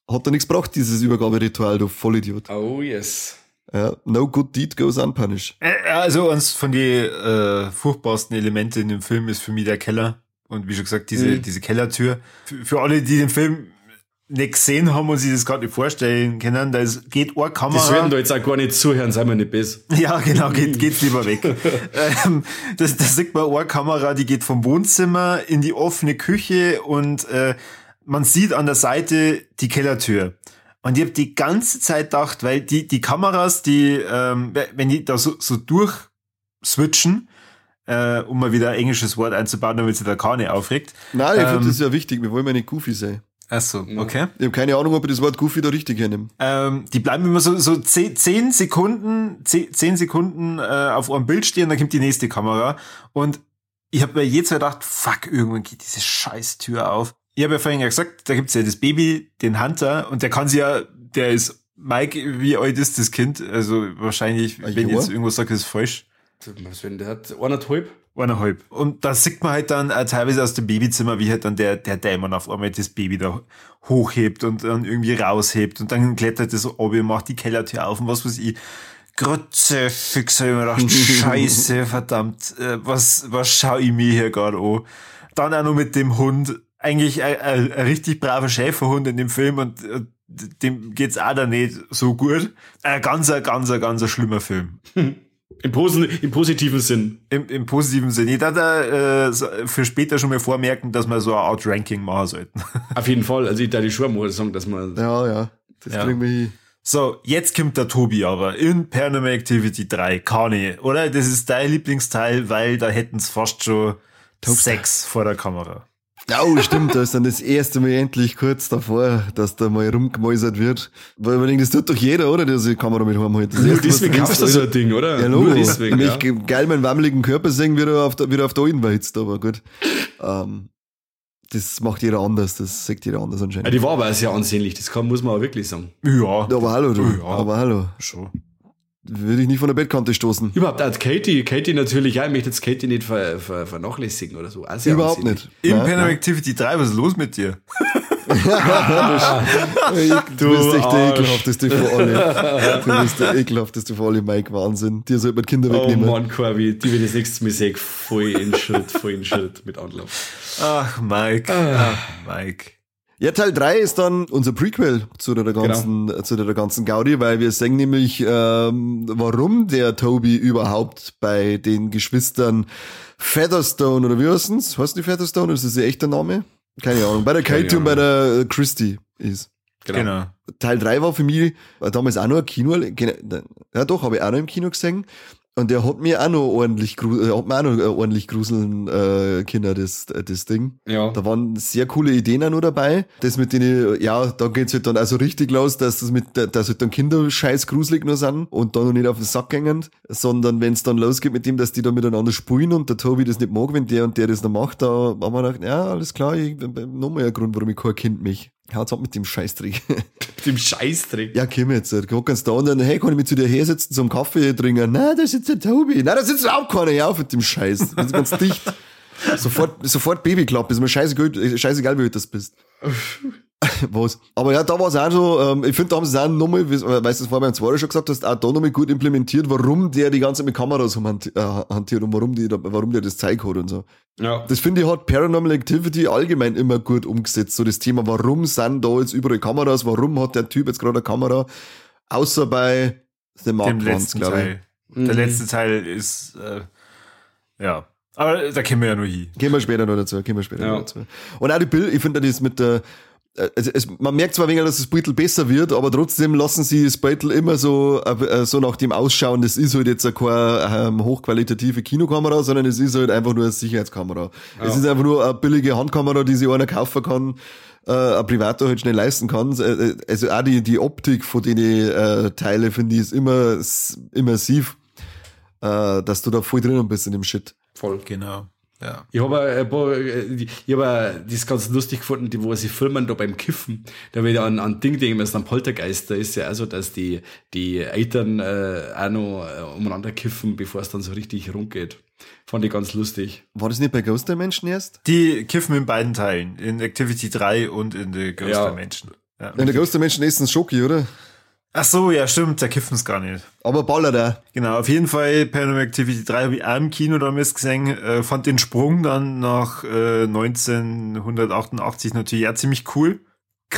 hat er nichts gebracht, dieses Übergaberitual, du Vollidiot. Oh yes. Ja, no good deed goes unpunished. Also eines von den äh, furchtbarsten Elemente in dem Film ist für mich der Keller. Und wie schon gesagt, diese, Mhm. diese Kellertür. Für, für alle, die den Film nicht gesehen haben und sich das gerade nicht vorstellen können, da ist, geht eine Kamera. Das werden da jetzt auch gar nicht zuhören, seien wir nicht besser. Ja, genau, geht, geht's lieber weg. ähm, das, das sieht man eine Kamera, die geht vom Wohnzimmer in die offene Küche und äh, man sieht an der Seite die Kellertür. Und ich habe die ganze Zeit gedacht, weil die, die Kameras, die, ähm, wenn die da so, so durchswitchen, äh, um mal wieder ein englisches Wort einzubauen, damit sich der Kane aufregt. Nein, ich Ähm, finde das ja wichtig, wir wollen ja nicht goofy sein. Ach so, okay. Ich habe keine Ahnung, ob ich das Wort goofy da richtig hernehme. Ähm, die bleiben immer so, so zehn, zehn Sekunden, zehn, zehn Sekunden äh, auf einem Bild stehen, dann kommt die nächste Kamera. Und ich habe mir jedes Mal gedacht, fuck, irgendwann geht diese scheiß Tür auf. Ich habe ja vorhin ja gesagt, da gibt's ja das Baby, den Hunter, und der kann sie ja, der ist, Mike, wie alt ist das Kind? Also wahrscheinlich, Ein wenn ich Jahr? jetzt irgendwas sage, ist es falsch. Was wenn der hat? Eineinhalb? Eineinhalb. Und da sieht man halt dann äh, teilweise aus dem Babyzimmer, wie halt dann der, der Dämon auf einmal das Baby da hochhebt und dann irgendwie raushebt und dann klettert das so ab und macht die Kellertür auf und was weiß ich. Grotze, Fixer, ich mir gedacht, scheiße, verdammt, äh, was, was schau ich mir hier gerade an? Dann auch noch mit dem Hund, eigentlich ein, ein, ein richtig braver Schäferhund in dem Film und dem geht's auch da nicht so gut. Ein ganz, ein ganz, ein ganz schlimmer Film. Im, Posen, Im positiven Sinn. Im, im positiven Sinne. Ich da äh, für später schon mal vormerken, dass wir so eine Art Ranking machen sollten. Auf jeden Fall. Also ich da die mal sagen, dass man. Ja, ja, das Ja. wir hin. So, jetzt kommt der Tobi aber in Paranormal Activity 3. Kani, oder? Das ist dein Lieblingsteil, weil da hätten es fast schon Sex vor der Kamera. Oh, stimmt, da ist dann das erste Mal endlich kurz davor, dass da mal rumgemäusert wird. Weil man denkt, das tut doch jeder, oder? Der sich die Kamera mit heim hält. Das Nur deswegen kaufst du denkst, so ein Ding, oder? Ja, Nur deswegen. Wenn Ja. ich geil meinen wammeligen Körper sehen, wie er auf der, wie er auf der Alten weizt, aber gut. Ähm, das macht jeder anders, das sagt jeder anders Ja, anscheinend. die war aber sehr ansehnlich, das kann, muss man auch wirklich sagen. Ja, aber hallo, du. Ja. Aber hallo. schon. Würde ich nicht von der Bettkante stoßen. Überhaupt auch Katie, Katie natürlich, ja, ich möchte jetzt Katie nicht ver, ver, vernachlässigen oder so. Sehr Überhaupt nicht. Paranormal nein. Activity 3, was ist los mit dir? Du bist echt der ekelhafteste von alle. Du bist der ekelhafteste von alle, Mike. Wahnsinn. Dir sollte man die Kinder Oh wegnehmen. Mann, Corby, die will das nächste Mal sehen, voll in Schritt, voll in Schritt mit Anlauf. Ach, Mike. Ah. Ach, Mike. Ja, Teil 3 ist dann unser Prequel zu der ganzen, Genau. zu der ganzen Gaudi, weil wir sehen nämlich, ähm, warum der Toby überhaupt bei den Geschwistern Featherstone oder wie heißen's? Heißt die Featherstone ist das ihr echter Name? Keine Ahnung. Bei der Katie und bei der äh, Christy ist. Genau. Teil 3 war für mich war damals auch noch ein Kino, ja doch, habe ich auch noch im Kino gesehen. Und der hat mir auch noch ordentlich, äh, hat mir auch noch äh, ordentlich gruseln äh, Kinder, das, das Ding. Ja. Da waren sehr coole Ideen auch noch dabei. Das mit denen, ja, da geht's halt dann also richtig los, dass das mit, dass halt dann Kinder scheiß gruselig nur sind und dann noch nicht auf den Sack gängen, sondern wenn's dann losgeht mit dem, dass die da miteinander spielen und der Tobi das nicht mag, wenn der und der das noch macht, da haben wir gedacht, ja, alles klar, ich, nochmal ein Grund, warum ich kein Kind mich. Haut's ab mit dem Scheißtrick. Mit dem Scheißdreck. ja, komm jetzt, guck ganz da und dann, hey, kann ich mit zu dir hersetzen zum Kaffee trinken? Nein, da sitzt der Tobi. Nein, da sitzt auch keiner. Ja, auf mit dem Scheiß. Das ist ganz dicht. Sofort, sofort Babyklappe. Ist mir scheißegal, scheißegal wie alt das bist. Was? Aber ja, da war es auch so, ähm, ich finde, da haben sie es auch nochmal, weißt du, das vorher beim zweiten schon gesagt hast, auch da nochmal gut implementiert, warum der die ganze Zeit mit Kameras hantiert und warum, die, warum der das Zeug hat und so. Ja. Das finde ich hat Paranormal Activity allgemein immer gut umgesetzt. So das Thema, warum sind da jetzt überall Kameras, warum hat der Typ jetzt gerade eine Kamera, außer bei The Mark Dem letzten glaube ich. Teil. Der letzte Teil ist, äh, ja. Aber da kommen wir ja nur hin. Gehen wir später noch dazu, gehen wir später Ja. noch dazu. Und auch die Bild, ich finde das mit der, äh, es, es, man merkt zwar weniger, dass das Beutel besser wird, aber trotzdem lassen sie das Beutel immer so, äh, so nach dem ausschauen, das ist halt jetzt keine ähm, hochqualitative Kinokamera, sondern es ist halt einfach nur eine Sicherheitskamera. Es ist einfach nur eine billige Handkamera, die sich einer kaufen kann, äh, ein Privater halt schnell leisten kann. Äh, Also auch die, die Optik von den äh, Teile, finde ich, ist immer immersiv, äh, dass du da voll drinnen bist in dem Shit. Voll. Genau. Ja. Ich habe paar, äh, ich das ganz lustig gefunden, die, wo sie filmen da beim Kiffen. Da habe ich an, an Ding denken müssen, an Poltergeist. Da ist ja auch so, dass die, die Eltern äh, auch noch äh, umeinander kiffen, bevor es dann so richtig rumgeht. Fand ich ganz lustig. War das nicht bei Ghost Dimension erst? Die kiffen in beiden Teilen. In Activity 3 und in The Ghost Ja. Dimension. Ja. In der Ghost Dimension ist ein Schoki, oder? Ach so, ja, stimmt. Da kiffen es gar nicht. Aber ballert er. Genau, auf jeden Fall Paranormal Activity 3 habe ich auch im Kino damals gesehen, äh, fand den Sprung dann nach äh, 1988 natürlich auch ziemlich cool.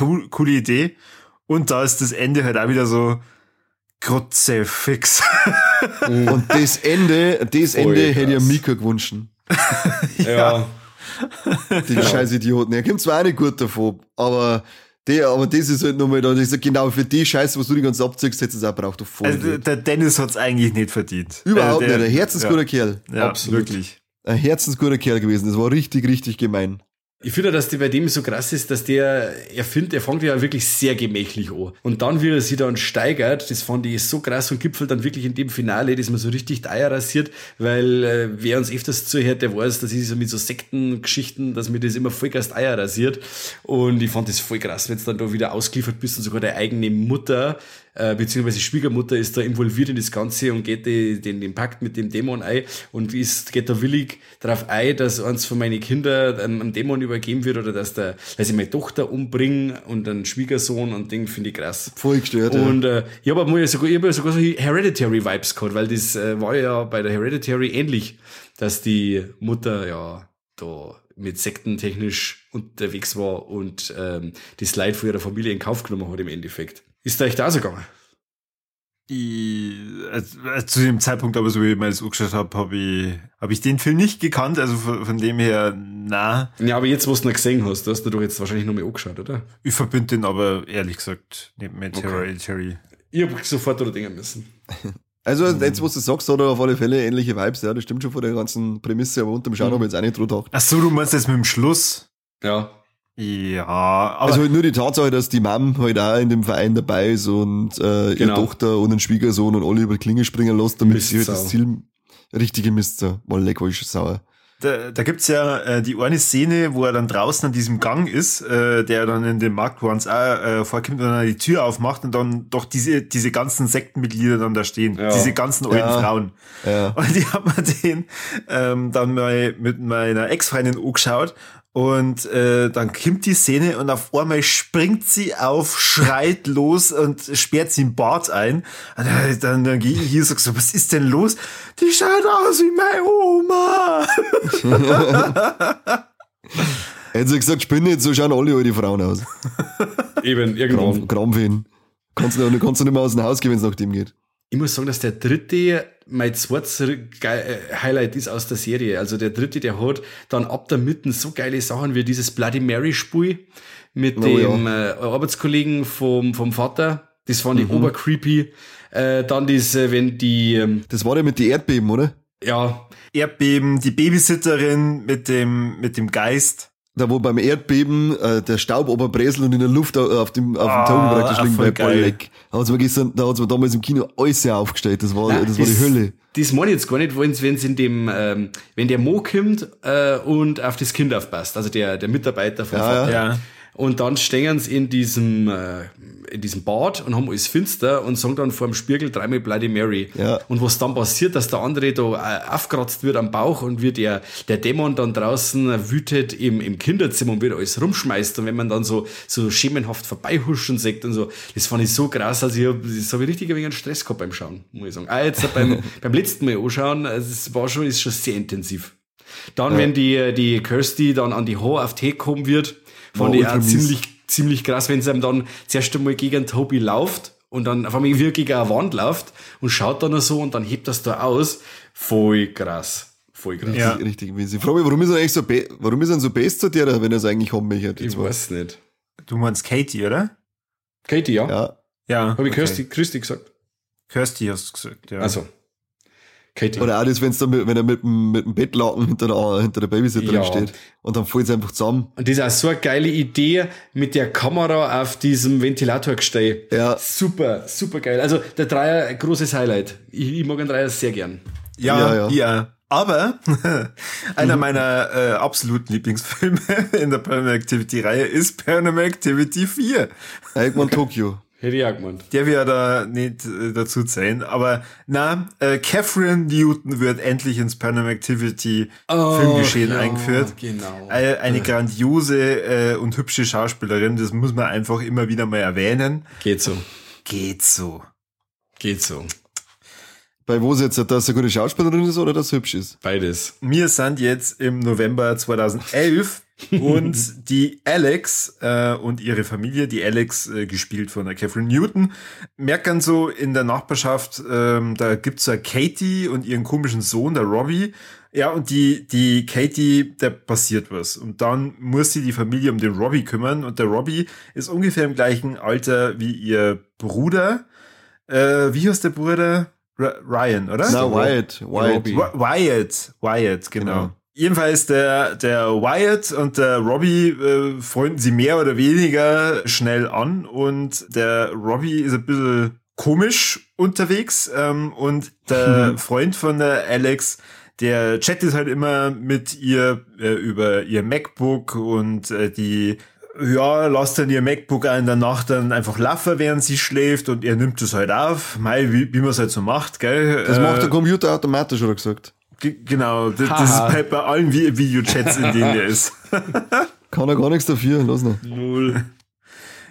cool. Coole Idee. Und da ist das Ende halt auch wieder so Kruzifix. Und das Ende, das Ende hätte ich krass. Mika gewünscht. Ja. Die scheiß Idioten. Er kommt zwar auch nicht gut davon, aber der, aber das ist halt nochmal da, das ist genau für die Scheiße, was du die ganze abziehst, hättest du es auch braucht, du voll. Also der Dennis hat's eigentlich nicht verdient. Überhaupt Äh, der- nicht. Ein herzensguter ja, Kerl. Ja, Absolut. wirklich. Ein herzensguter Kerl gewesen. Das war richtig, richtig gemein. Ich finde, dass die bei dem so krass ist, dass der, er findet, er fängt ja wirklich sehr gemächlich an. Und dann, wie er sich dann steigert, das fand ich so krass und gipfelt dann wirklich in dem Finale, dass man so richtig Eier rasiert, weil äh, wer uns öfters zuhört, der weiß, dass ich so mit so Sektengeschichten, dass mir das immer voll krass die Eier rasiert. Und ich fand das voll krass, wenn du dann da wieder ausgeliefert bist und sogar deine eigene Mutter, äh, beziehungsweise Schwiegermutter ist da involviert in das Ganze und geht die, den, den Pakt mit dem Dämon ein und ist, geht da willig darauf ein, dass eins von meinen Kindern einem, Dämon übergeben wird oder dass, der, dass ich meine Tochter umbringe und einen Schwiegersohn und Ding finde ich krass. Voll gestört. Und äh, ich habe mal sogar, ich hab sogar so Hereditary-Vibes gehabt, weil das äh, war ja bei der Hereditary ähnlich, dass die Mutter ja da mit Sekten technisch unterwegs war und ähm, das Leid von ihrer Familie in Kauf genommen hat im Endeffekt. Ist da echt auch so gegangen? Ich, also, zu dem Zeitpunkt, aber so wie ich mir das angeschaut habe, habe ich, hab ich den Film nicht gekannt. Also von, von dem her, na, Ja, aber jetzt, was du noch gesehen hast, du hast du doch jetzt wahrscheinlich noch mal angeschaut, oder? ich verbinde den aber ehrlich gesagt nicht mit Okay. Hereditary. Ich habe sofort da denken müssen. Also, jetzt, was du sagst, hat er auf alle Fälle ähnliche Vibes, ja. Das stimmt schon von der ganzen Prämisse, aber unterm Schauen habe ich jetzt auch nicht drüber gedacht. Ach so, du meinst jetzt mit dem Schluss? Ja. Ja, aber Also halt nur die Tatsache, dass die Mom halt auch in dem Verein dabei ist und äh, ihre Genau. Tochter und einen Schwiegersohn und alle über die Klinge springen lässt, damit sie halt Mistsau. das Ziel richtige Mistsau. Mal leck, war ich schon sauer. da, da gibt's ja äh, die eine Szene, wo er dann draußen an diesem Gang ist, äh, der dann in den Markt auch äh, vorkommt und dann die Tür aufmacht und dann doch diese, diese ganzen Sektenmitglieder dann da stehen. Ja. Diese ganzen alten Ja. Frauen. Ja. Und ich habe mir den ähm, dann mal mit meiner Ex-Freundin angeschaut und äh, dann kommt die Szene und auf einmal springt sie auf, schreit los und sperrt sie im Bad ein. Und dann, dann, dann gehe ich hier so, so, was ist denn los? Die schaut aus wie meine Oma. Hätte sie gesagt, spinne jetzt, so schauen alle alte Frauen aus. Eben, irgendwann. Krampfen. Kannst du, kannst du nicht mehr aus dem Haus gehen, wenn es nach dem geht. Ich muss sagen, dass der dritte mein zweites äh, Highlight ist aus der Serie. Also der dritte, der hat dann ab der Mitte so geile Sachen wie dieses Bloody Mary Spiel mit Oh, dem äh, Arbeitskollegen vom, vom Vater. Das fand ich obercreepy. Äh, dann diese, wenn die, ähm, Das war ja mit den Erdbeben, oder? ja, Erdbeben, die Babysitterin mit dem, mit dem Geist. Da wo beim Erdbeben äh, der Staub oberbresel und in der Luft au- auf dem, auf dem Ah, Togen praktisch liegen bei. Bolleck. Da hat's mir gestern, da hat's mir damals im Kino alles sehr aufgestellt. Das war, Nein, das war die das- Hölle. Das meine ich jetzt gar nicht, wenn es in dem, ähm, wenn der Mo kommt äh, und auf das Kind aufpasst, also der, der Mitarbeiter vom Ja, Vater. Ja. Und dann stehen sie in diesem, äh, in diesem Bad und haben alles finster und sagen dann vor dem Spiegel dreimal Bloody Mary. Ja. Und was dann passiert, dass der andere da äh, aufgeratzt wird am Bauch und wird der, der Dämon dann draußen wütet im, im Kinderzimmer und wieder alles rumschmeißt. Und wenn man dann so, so schemenhaft vorbeihuschen sagt und so, das fand ich so krass, also ich hab, das habe ich richtig ein wenig einen Stress gehabt beim Schauen, muss ich sagen. Ah, jetzt beim, beim letzten Mal anschauen, also es war schon, ist schon sehr intensiv. Dann, wenn die, die Kirsty dann an die Haar auf Tee kommen wird, fand War ich auch ziemlich, ziemlich krass, wenn sie ihm dann zuerst einmal gegen Toby läuft und dann auf einmal wirklich gegen eine Wand läuft und schaut dann so und dann hebt das da aus. Voll krass. Voll krass. Ja. Richtig mäßig. Ich frage mich, warum ist er eigentlich so, be warum ist er denn so best zu dir, wenn er es eigentlich haben möchte? Ich zwei? weiß nicht. Du meinst Katie, oder? Katie, ja? Ja. Ja. Habe ich okay. Kirsty, Kirsty gesagt? Kirsty hast du gesagt, ja. Also. Katie. Oder auch das, wenn's da mit, wenn er mit, dem- mit dem Bettlaken hinter der, hinter der Babysitterin Ja. steht. Und dann fällt es einfach zusammen. Und das ist auch so eine geile Idee mit der Kamera auf diesem Ventilatorgestell. Ja. Super, super geil. Also der Dreier, großes Highlight. Ich, ich mag den Dreier sehr gern. Ja, Ja, ja. ja. Aber einer meiner äh, absoluten Lieblingsfilme in der Paranormal Activity Reihe ist Paranormal Activity 4. Irgendwann Tokio. Hätte ich auch gemeint. Der wir da nicht äh, dazu zählen. Aber na, äh, Catherine Newton wird endlich ins Paranormal Activity Filmgeschehen ja, eingeführt. genau. Äh, eine grandiose äh, und hübsche Schauspielerin, das muss man einfach immer wieder mal erwähnen. Geht so. Geht so. Geht so. Bei wo sie jetzt, dass eine gute Schauspielerin ist oder dass hübsch ist? Beides. Wir sind jetzt im November 2011 und die Alex äh, und ihre Familie, die Alex, äh, gespielt von der Catherine Newton, merken so in der Nachbarschaft, ähm, da gibt's eine Katie und ihren komischen Sohn, der Robbie. Ja, und die, die Katie, der passiert was. Und dann muss sie die Familie um den Robbie kümmern. Und der Robbie ist ungefähr im gleichen Alter wie ihr Bruder. Äh, wie heißt der Bruder? R Ryan, oder? Na, Wyatt. Wyatt. Wyatt, Wyatt, genau. Genau. Jedenfalls der, der Wyatt und der Robbie äh, freunden sie mehr oder weniger schnell an und der Robbie ist ein bisschen komisch unterwegs ähm, und der Freund von der Alex, der chattet halt immer mit ihr äh, über ihr MacBook und äh, die ja, lasst dann ihr MacBook auch in der Nacht dann einfach laufen, während sie schläft und er nimmt es halt auf. Mei, wie, wie man es halt so macht, gell? Das Äh, macht der Computer automatisch, hat er gesagt. Ge- Genau, das, das ist Haha. bei, allen Vi- Videochats, in denen er ist. Kann er gar nichts dafür, lass ihn. Null.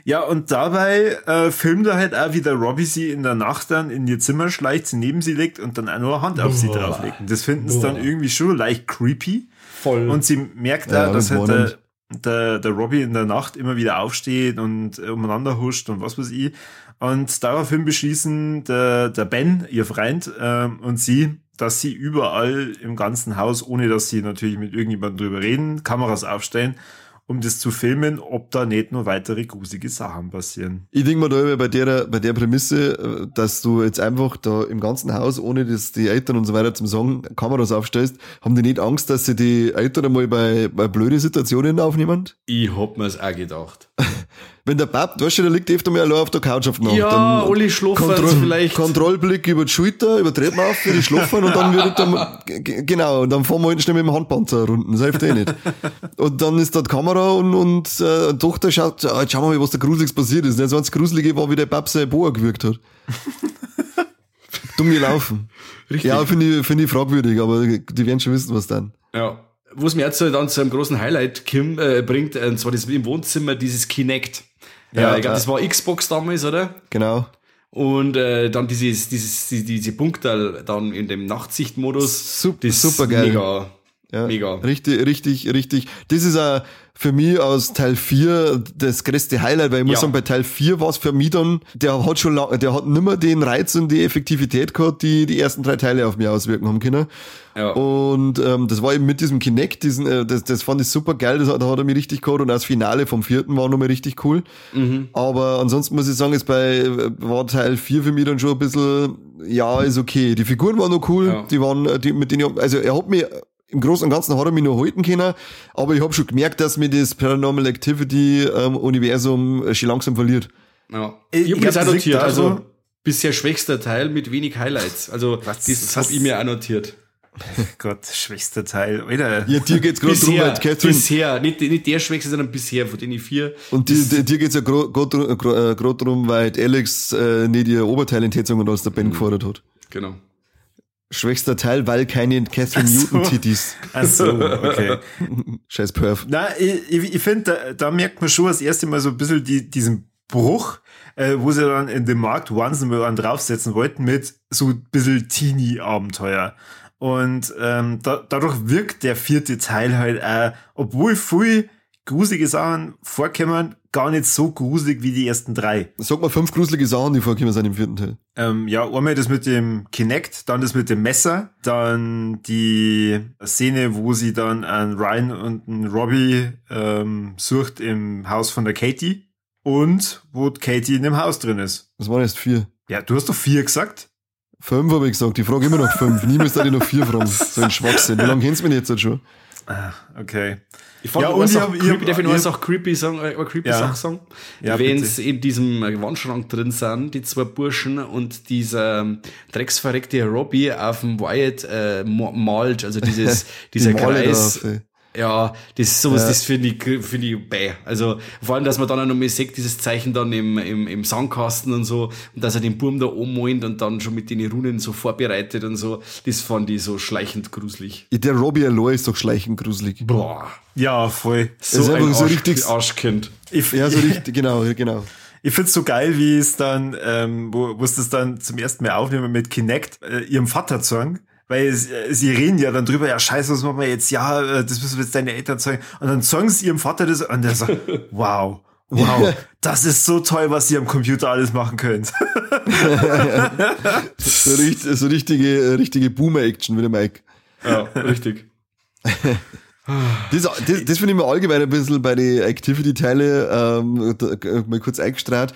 Ja, und dabei äh, filmt er halt auch, wie der Robbie sie in der Nacht dann in ihr Zimmer schleicht, sie neben sie legt und dann auch nur eine Hand auf sie Boah. drauflegt. Und das finden sie dann irgendwie schon leicht creepy. Voll. Und sie merkt Ja, auch, dass das halt der. Der, der Robbie in der Nacht immer wieder aufsteht und äh, umeinander huscht und was weiß ich. Und daraufhin beschließen der, der Ben, ihr Freund, ähm, und sie, dass sie überall im ganzen Haus, ohne dass sie natürlich mit irgendjemandem drüber reden, Kameras aufstellen, um das zu filmen, ob da nicht nur weitere gruselige Sachen passieren. Ich denke mal da bei der, bei der Prämisse, äh, dass du jetzt einfach da im ganzen Haus, ohne dass die Eltern und so weiter zum Sagen Kameras aufstellst, haben die nicht Angst, dass sie die Eltern einmal bei, bei blöde Situationen aufnehmen? ich hab mir's auch gedacht. Wenn der Pap, weißt du, der liegt öfter mal allein auf der Couch auf Nacht. Ja, dann Olli schlafen Kontroll- vielleicht. Kontrollblick über die Schulter, über die Treppen auf, die schlafen und dann wird dann, genau, und dann fahren wir hinten schnell mit dem Handpanzer runden, das hilft eh nicht. Und dann ist da die Kamera und, und äh, die Tochter schaut, ah, jetzt schauen wir mal, was da Gruseliges passiert ist. Das einzige Gruselige war, wie der Pap seine Boa gewürgt hat. Dumm gelaufen. Richtig. Ja, finde ich, finde ich fragwürdig, aber die werden schon wissen, was dann. Ja. Wo es mir jetzt dann zu einem großen Highlight Kim, äh, bringt, und zwar das im Wohnzimmer, dieses Kinect. Ja, Ja, ich glaube, ja. das war Xbox damals, oder? Genau. Und äh, dann dieses, dieses, die, diese Punkte dann in dem Nachtsichtmodus. Sup- das ist supergeil. Mega. Ja, Mega. Richtig, richtig, richtig. Das ist auch für mich aus Teil 4 das größte Highlight, weil ich muss Ja. sagen, bei Teil 4 war es für mich dann, der hat schon lang, der hat nimmer den Reiz und die Effektivität gehabt, die die ersten drei Teile auf mich auswirken haben können. Ja. Und ähm, das war eben mit diesem Kinect, diesen, äh, das, das fand ich super geil, das hat, da hat er mich richtig gehabt und auch das Finale vom vierten war nochmal richtig cool. Mhm. Aber ansonsten muss ich sagen, ist bei, äh, war Teil 4 für mich dann schon ein bisschen, ja, ist okay. Die Figuren waren noch cool, Ja. die waren, äh, die, mit denen ich, also er hat mich, im Großen und Ganzen hat er mich noch halten können, aber ich habe schon gemerkt, dass mir das Paranormal Activity ähm, Universum äh, schon langsam verliert. Ja. Ich Ich hab glaub, das auch das liegt notiert. da Also so- bisher schwächster Teil mit wenig Highlights. Also Was- das was- hab ich mir auch notiert. Gott, schwächster Teil, Alter. Ja, dir geht's gerade drum, weil Catherine, bisher, nicht, nicht der Schwächste, sondern bisher von den vier. und die, die, dir geht's ja gerade drum, weil Alex äh, nicht ihr Oberteil in Tätzungen aus der Band gefordert hat. Genau. Schwächster Teil, weil keine Catherine Ach so. Newton-Titties. Ach so, okay. Scheiß Perf. Na, ich, ich, finde, da, da merkt man schon das erste Mal so ein bisschen die, diesen Bruch, äh, wo sie dann in den Markt Once einen draufsetzen wollten mit so ein bisschen Teenie-Abenteuer. Und ähm, da, dadurch wirkt der vierte Teil halt auch, obwohl viel gruselige Sachen vorkommen, gar nicht so gruselig wie die ersten drei. Sag mal fünf gruselige Sachen, die vorkommen sind im vierten Teil. Ähm, ja, einmal das mit dem Kinect, dann das mit dem Messer, dann die Szene, wo sie dann einen Ryan und einen Robbie ähm, sucht im Haus von der Katie und wo Katie in dem Haus drin ist. Das waren erst vier. Ja, du hast doch vier gesagt. Fünf habe ich gesagt. Ich frage immer noch fünf. Niemals da die noch vier fragen. So ein Schwachsinn. Wie lange kennst du mich jetzt halt schon? Ah, okay. Ich fand, Ja, und ich auch hab- ich creepy, darf ich noch auch creepy sagen, äh, eine creepy Ja. Sache sagen? Ja, Wenn es in diesem äh, Wandschrank drin sind, die zwei Burschen und dieser ähm, drecksverreckte Robbie auf dem Wyatt äh, ma- malt, also dieses, dieser Die Kreis. drauf. Ja, das ist sowas, Ja. das finde ich, finde ich bäh. Also, vor allem, dass man dann auch noch mal sieht, dieses Zeichen dann im, im, im Sandkasten und so, und dass er den Burm da oben und dann schon mit den Runen so vorbereitet und so, das fand ich so schleichend gruselig. Der Robbie Aloy ist doch schleichend gruselig. Boah. Ja, voll. So ist ein so Arsch, richtig- Arschkind. Ich, Ja, so richtig, genau, genau. Ich find's so geil, wie es dann, ähm, wo, wo es das dann zum ersten Mal aufnehmen mit Kinect, äh, ihrem Vater sagen, weil äh, sie reden ja dann drüber, ja scheiße, was machen wir jetzt? Ja, äh, das müssen wir jetzt deine Eltern sagen. Und dann sagen sie ihrem Vater das und der sagt, wow, wow, das ist so toll, was ihr am Computer alles machen könnt. So, richtig, so richtige, richtige Boomer-Action, wie der Mike. Ja, richtig. Das, das, das finde ich mir allgemein ein bisschen bei den Activity-Teile ähm, äh, mal kurz eingestrahlt,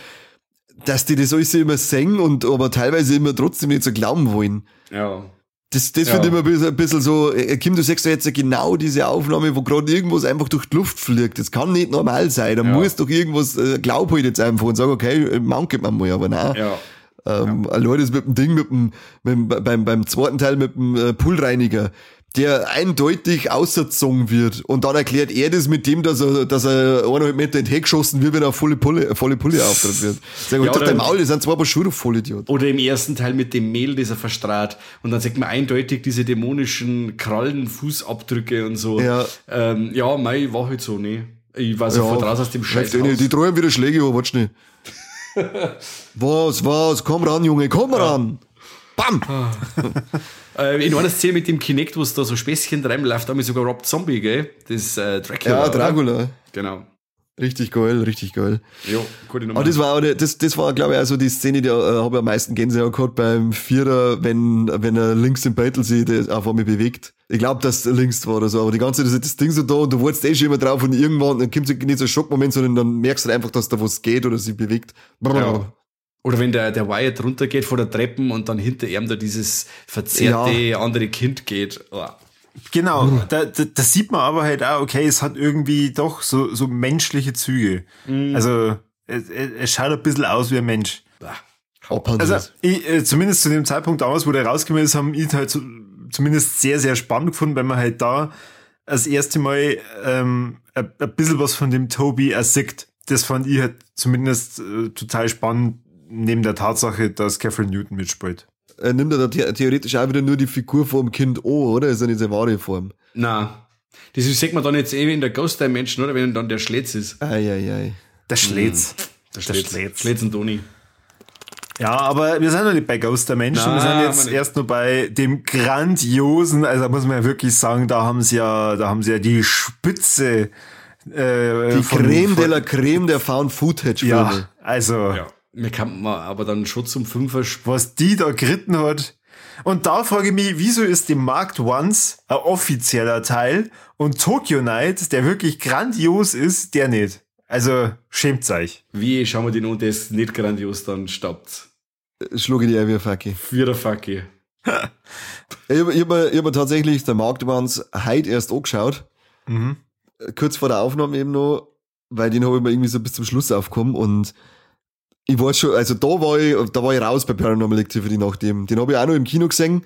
dass die das alles immer singen und aber teilweise immer trotzdem nicht so glauben wollen. Ja. Das, das Ja. finde ich immer ein bisschen, ein bisschen so, äh, Kim, du sagst ja jetzt genau diese Aufnahme, wo gerade irgendwas einfach durch die Luft fliegt. Das kann nicht normal sein. Da Ja. muss doch irgendwas, äh, glaub halt jetzt einfach und sag, okay, äh, manket man mal, aber nein. Ja. Ähm, Leute, das mit dem Ding, mit dem, mit dem, beim, beim zweiten Teil mit dem äh, Poolreiniger, der eindeutig ausgezogen wird und dann erklärt er das mit dem, dass er, dass er eineinhalb Meter in den Heck geschossen wird, wenn er volle Pulle, volle Pulle auftritt wird. Sag Ja, ja, doch oder- dein Maul, das sind zwei paar Schuhe, Vollidiot. Oder im ersten Teil mit dem Mehl, das er verstrahlt. Und dann sieht man eindeutig diese dämonischen Krallen, Fußabdrücke und so. Ja. ähm, ja mei, war halt so, ne? Ich war sofort raus aus dem Scheiß. Die drohen wieder Schläge, aber warte schnell. was, was, komm ran, Junge, komm ran. Bam! Äh, in einer Szene mit dem Kinect, wo es da so Späßchen treiben läuft, haben wir sogar Rob Zombie, gell? Das äh, Dracula. Ja, oder? Dracula. Genau. Richtig geil, richtig geil. Ja, gute Nummer. Aber das war, das, das war, glaube ich, also die Szene, die äh, habe ich am meisten Gänsehaut gehabt beim Vierer, wenn, wenn er links im Battlesee der auf einmal bewegt. Ich glaube, dass links war oder so, aber die ganze Zeit ist das Ding so da und du wartest eh schon immer drauf und irgendwann dann kommt nicht so ein Schockmoment, sondern dann merkst du einfach, dass da was geht oder sich bewegt. Ja. Oder wenn der, der Wyatt runtergeht vor der Treppen und dann hinter ihm da dieses verzerrte andere Kind geht. Oh. Genau, da, da, da sieht man aber halt auch, okay, es hat irgendwie doch so, so menschliche Züge. Also, es, es schaut ein bisschen aus wie ein Mensch. Also, ich, äh, zumindest zu dem Zeitpunkt damals, wo der rausgekommen ist, haben ich halt so, zumindest sehr, sehr spannend gefunden, weil man halt da das erste Mal ähm, ein, ein bisschen was von dem Toby ersickt. Das fand ich halt zumindest äh, total spannend, neben der Tatsache, dass Catherine Newton mitspielt. er nimmt er da the theoretisch auch wieder nur die Figur vom Kind an, oder? Ist ja nicht seine wahre Form. Na. Das sieht man dann jetzt eben in der Ghost Dimension, oder? Wenn dann der Schletz ist. Eieiei. Der Schlätz. Der Schletz. Schletz. Schletz und Toni. Ja, aber wir sind noch nicht bei Ghost Dimension, wir Nein, sind jetzt erst nur bei dem grandiosen, also da muss man ja wirklich sagen, da haben sie ja, da haben sie ja die Spitze äh, Die von- Creme von- de la Creme der Found-Footage-Filme. Ja, also Ja. Mir kann man aber dann schon zum Fünfer was die da geritten hat. Und da frage ich mich, wieso ist die Markt Once ein offizieller Teil und Tokyo Night, der wirklich grandios ist, der nicht? Also schämt euch. Wie schauen wir den an, der ist nicht grandios, dann staubt. Schlug ich die ein wie ein Facki. Für der Facke. Ich habe ich hab, mir- hab mir tatsächlich der Marktwans heute erst angeschaut. Mhm. Kurz vor der Aufnahme eben noch, weil den habe ich mir irgendwie so bis zum Schluss aufgekommen und ich war schon, also da war ich, da war ich raus bei Paranormal Activity nach dem. Den habe ich auch noch im Kino gesehen.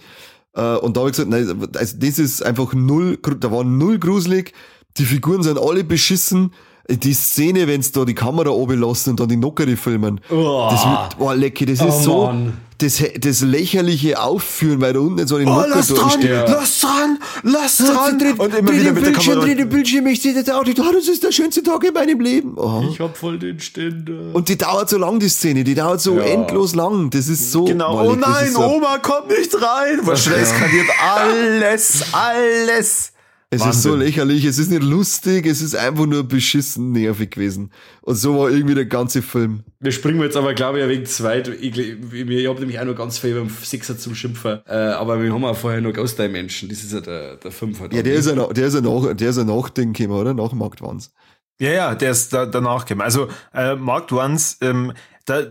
Äh, und da habe ich gesagt, nein, also das ist einfach null, da war null gruselig, die Figuren sind alle beschissen, die Szene, wenn's da die Kamera oben lassen und dann die Nockere filmen. Oh. Das, oh, Lecki, das Oh, ist so, Mann. das, das lächerliche Aufführen, weil da unten so eine Oh, Nocker dran, steht. lass dran, lass dran. Dreht, Und immer dreh wieder den mit der Bildschirm, Kamera. dreh den Bildschirm, ich sehe das auch nicht. Oh, das ist der schönste Tag in meinem Leben. Oh. Ich hab voll den Ständer. Und die dauert so lang, die Szene, die dauert so Ja. endlos lang. Das ist so. Genau, oh das nein, so, Oma, komm nicht rein. Was schnell eskaliert alles, alles. Es ist Wahnsinn. so lächerlich, es ist nicht lustig, es ist einfach nur beschissen nervig gewesen. Und so war irgendwie der ganze Film. Wir springen jetzt aber, glaube ich, ein wenig zu weit. Ich, ich, ich habe nämlich auch noch ganz viel beim Sechser zum Schimpfen. Äh, aber wir haben auch vorher noch Ghost Dimension. Das ist ja der, der Fünfer. Ja, der ist ja, nach- der ist ja nach, der ist ja nach Ding gekommen, oder? Nach Marktwans. Ja, ja, der ist da, danach gekommen. Also, äh, Mark Once, ähm, da,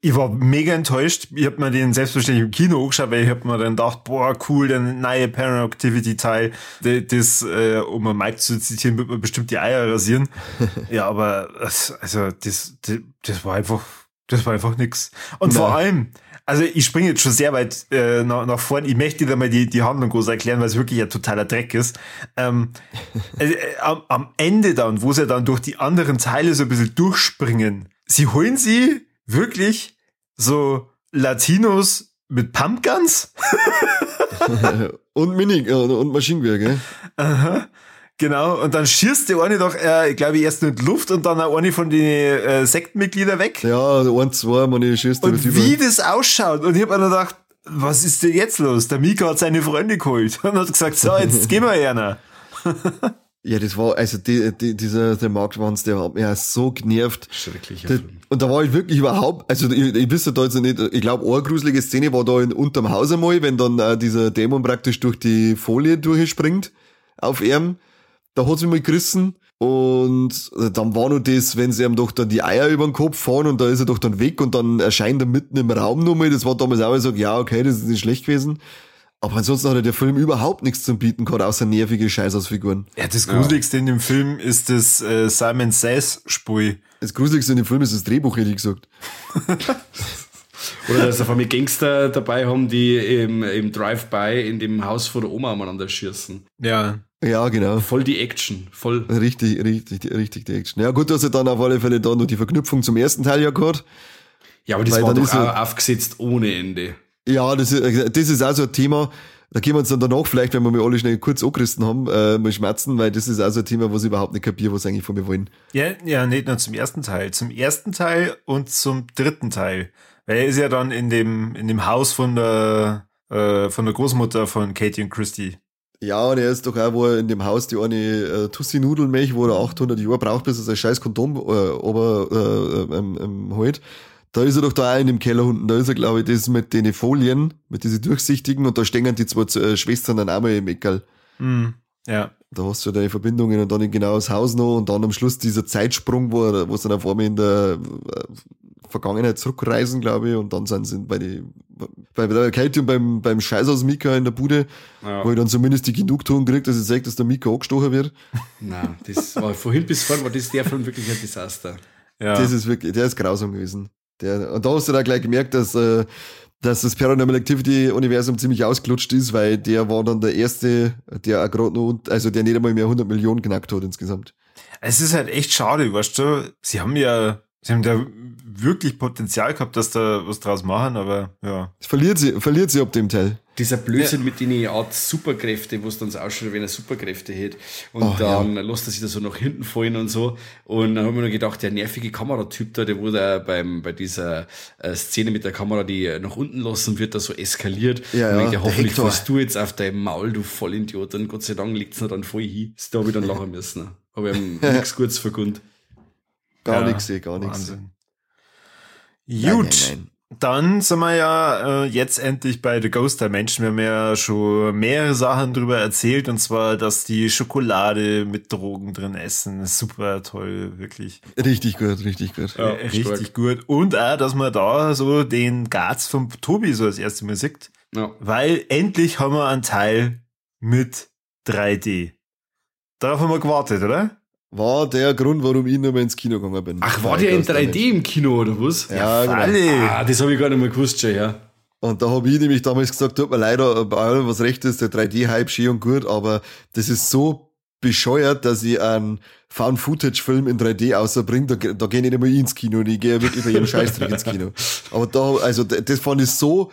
ich war mega enttäuscht. Ich hab mir den selbstverständlich im Kino angeschaut, weil ich hab mir dann gedacht, boah, cool, der neue Paranormal Activity Teil, das, äh, um mal Mike zu zitieren, wird man bestimmt die Eier rasieren. ja, aber, das, also, das, das, das war einfach, das war einfach nix. Und vor Nein. allem, also ich springe jetzt schon sehr weit äh, nach, nach vorne. Ich möchte dir mal die, die Handlung groß erklären, weil es wirklich ein totaler Dreck ist. Ähm, äh, äh, am, am Ende dann, wo sie dann durch die anderen Teile so ein bisschen durchspringen, sie holen sie wirklich so Latinos mit Pumpguns. und Mini, äh, und Maschinengewehr, gell? Aha. Genau, und dann schießt der eine doch, äh, glaube ich, erst in die Luft und dann auch eine von den äh, Sektenmitgliedern weg. Ja, ein, zwei, meine Schwester Und wie das ausschaut. Und ich habe mir dann gedacht, was ist denn jetzt los? Der Mika hat seine Freunde geholt und hat gesagt, so, jetzt gehen wir her. Ja, das war, also die, die, dieser, der Marktwans, der hat mich auch so genervt. Schrecklicher Der, Film. und da war ich wirklich überhaupt, also ich, ich wüsste da jetzt nicht, ich glaube, eine gruselige Szene war da in, unterm Haus einmal, wenn dann äh, dieser Dämon praktisch durch die Folie durchspringt auf ihm. Da hat's mich mal gerissen. Und äh, dann war nur das, wenn sie ihm doch dann die Eier über den Kopf fahren und da ist er doch dann weg und dann erscheint er mitten im Raum nochmal. Das war damals auch so, ja, okay, das ist nicht schlecht gewesen. Aber ansonsten hat der Film überhaupt nichts zum Bieten gehabt, außer nervige Scheißausfiguren. Ja, das Gruseligste in dem Film ist das äh, Simon Says-Spui. Das Gruseligste in dem Film ist das Drehbuch, hätte ich gesagt. Oder dass auf einmal Gangster dabei haben, die im, im Drive-By in dem Haus vor der Oma umeinander schießen. Ja. Ja, genau. Voll die Action. Voll. Richtig, richtig, richtig die Action. Ja, gut, dass er dann auf alle Fälle da noch die Verknüpfung zum ersten Teil ja gehabt. Ja, aber das Weil war dann doch ist auch aufgesetzt ohne Ende. Ja, das ist, das ist auch so ein Thema. Da gehen wir uns dann danach vielleicht, wenn wir mal alle schnell kurz angerissen haben, äh, mal schmerzen, weil das ist auch so ein Thema, was ich überhaupt nicht kapiere, was eigentlich von mir wollen. Ja, ja, nicht nur zum ersten Teil. Zum ersten Teil und zum dritten Teil. Weil er ist ja dann in dem, in dem Haus von der, äh, von der Großmutter von Katie und Christy. Ja, und er ist doch auch, wo er in dem Haus die eine äh, Tussi-Nudelmilch, wo er 800 Jahre braucht, bis er sein scheiß Kondom äh, ober, äh, ähm, ähm, holt. Da ist er doch da auch in dem Keller unten. Da ist er, glaube ich, das mit den Folien, mit diesen durchsichtigen, und da stehen die zwei äh, Schwestern dann auch mal im Eckerl. Hm. Ja. Da hast du deine Verbindungen und dann in genau das Haus noch und dann am Schluss dieser Zeitsprung, wo, wo sie dann auf einmal in der äh, Vergangenheit zurückreisen, glaube ich, und dann sind sie bei, die, bei der Kälte und beim, beim Scheiß aus Mika in der Bude, Ja. wo ich dann zumindest die Genugtuung kriege, dass ich sage, dass der Mika angestochen wird. Nein, das war vorhin bis vorhin war das der Film wirklich ein Desaster. Ja. Das ist wirklich, der ist grausam gewesen. Der, und da hast du dann gleich gemerkt, dass, äh, dass das Paranormal Activity Universum ziemlich ausgelutscht ist, weil der war dann der erste, der auch gerade noch, also der nicht einmal mehr 100 Millionen knackt hat insgesamt. Es ist halt echt schade, weißt du? Sie haben ja, sie haben da wirklich Potenzial gehabt, dass da was draus machen, aber ja. Verliert sie, verliert sie ab dem Teil. Dieser Blödsinn mit den Art Superkräfte, wo es dann so ausschaut, wenn er Superkräfte hätte. Und Oh, dann lässt er sich da so nach hinten fallen und so. Und dann haben wir nur gedacht, der nervige Kameratyp da, der da beim, bei dieser äh, Szene mit der Kamera, die nach unten lassen wird, da so eskaliert. Ja, und ja, der hoffentlich fällst du jetzt auf dein Maul, du Vollidiot. Und Gott sei Dank liegt's noch dann voll hin. Da habe ich dann lachen müssen. Aber ich nichts Gutes vergund. Gar ja, nichts, eh, gar nichts. Wahnsinn. Nein, Gut. nein, nein. Dann sind wir ja äh, jetzt endlich bei The Ghost Dimension. Wir haben ja schon mehrere Sachen drüber erzählt, und zwar, dass die Schokolade mit Drogen drin essen. Super toll, wirklich. Richtig gut, richtig gut. Ja, Äh, richtig stark. gut. Und auch, dass man da so den Guards von Tobi so das erste Mal sieht. Ja. Weil endlich haben wir einen Teil mit 3D. Darauf haben wir gewartet, oder? War der Grund, warum ich nochmal ins Kino gegangen bin. Ach, war der in das da 3D im Kino, oder was? Ja, genau. Alle. Ah, das habe ich gar nicht mehr gewusst schon, ja. Und da habe ich nämlich damals gesagt, tut mir leider, bei allem was recht ist, der 3D-Hype schön und gut, aber das ist so bescheuert, dass ich einen Found-Footage-Film in 3D außerbringe, da, da gehe ich nicht mehr ins Kino und ich gehe wirklich bei jedem Scheißdreck ins Kino. Aber da, also das fand ich so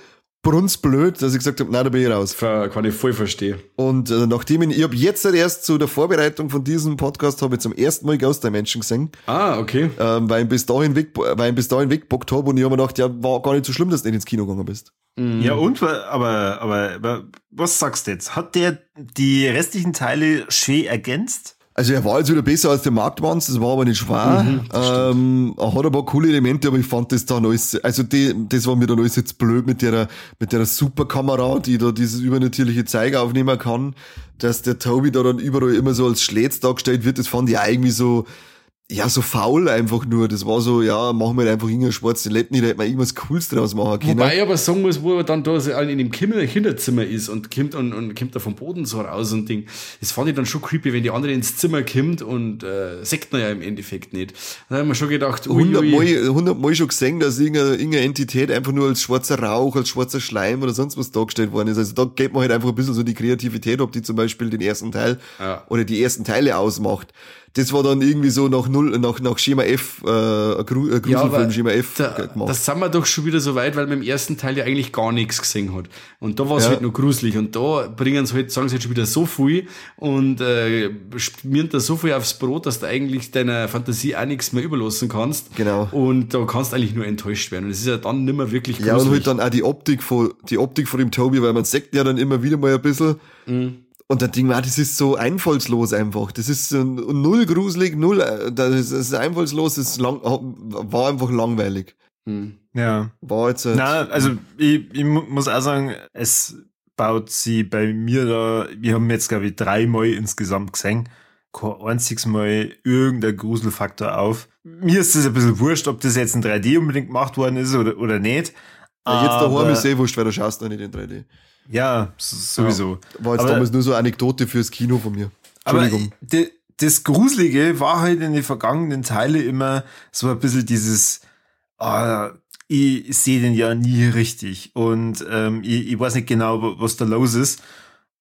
brunzblöd, dass ich gesagt habe, nein, da bin ich raus. Kann ich voll verstehen. Und äh, nachdem ich, ich habe jetzt halt erst zu der Vorbereitung von diesem Podcast habe ich zum ersten Mal Ghost Dimension gesehen. Ah, okay. Ähm, weil ich bis dahin weg, weil ich bis dahin wegbockt habe und ich habe mir gedacht, ja, war gar nicht so schlimm, dass du nicht ins Kino gegangen bist. Mhm. Ja, und, aber, aber, aber, was sagst du jetzt? Hat der die restlichen Teile schön ergänzt? Also er war jetzt wieder besser als der Marktwanz, das war aber nicht schwer. Mhm, ähm, er hat ein paar coole Elemente, aber ich fand das dann alles, also die, das war mir dann alles jetzt blöd mit der, mit der Superkamera, die da dieses übernatürliche Zeiger aufnehmen kann, dass der Toby da dann überall immer so als Schlätz dargestellt wird, das fand ich irgendwie so, ja, so faul einfach nur. Das war so, ja, machen wir halt einfach irgendeine schwarze Letten, da hätte man irgendwas Cooles draus machen können. Wobei ich aber sagen muss, wo er dann da in dem Kinderzimmer ist und kommt und, und kommt da vom Boden so raus und Ding. Das fand ich dann schon creepy, wenn die andere ins Zimmer kommt und äh, sagt man ja im Endeffekt nicht. Da haben wir schon gedacht, hundertmal, hundertmal schon gesehen, dass irgendeine, irgendeine Entität einfach nur als schwarzer Rauch, als schwarzer Schleim oder sonst was dargestellt worden ist. Also da geht man halt einfach ein bisschen so die Kreativität, ob die zum Beispiel den ersten Teil ja. oder die ersten Teile ausmacht das war dann irgendwie so nach null, nach, nach Schema F, äh, ein Gruselfilm ja, Schema F da, gemacht. Das sind wir doch schon wieder so weit, weil man im ersten Teil ja eigentlich gar nichts gesehen hat. Und da war es ja. halt noch gruselig. Und da bringen sie halt, sagen sie halt schon wieder so viel und äh, schmieren da so viel aufs Brot, dass du eigentlich deiner Fantasie auch nichts mehr überlassen kannst. Genau. Und da kannst du eigentlich nur enttäuscht werden. Und es ist ja dann nicht mehr wirklich gruselig. Ja, und halt dann auch die Optik von, die Optik von dem Toby, weil man sagt ja dann immer wieder mal ein bisschen. Mhm und dann Ding, das ist so einfallslos einfach. Das ist so null gruselig, null, äh, das ist einfallslos, das ist lang, war einfach langweilig. Hm. Ja. War jetzt halt, Na, also ich, ich muss auch sagen, es baut sie bei mir da, wir haben jetzt glaube ich dreimal insgesamt gesehen, kein einziges Mal irgendein Gruselfaktor auf. Mir ist das ein bisschen wurscht, ob das jetzt in 3D unbedingt gemacht worden ist oder, oder nicht. Ja, jetzt daheim ist eh wurscht, weil du schaust noch nicht in 3D. Ja, sowieso. Ja, war jetzt aber, damals nur so eine Anekdote fürs Kino von mir. Entschuldigung. Aber das Gruselige war halt in den vergangenen Teilen immer so ein bisschen dieses, ah, ich sehe den ja nie richtig und ähm, ich, ich weiß nicht genau, was da los ist.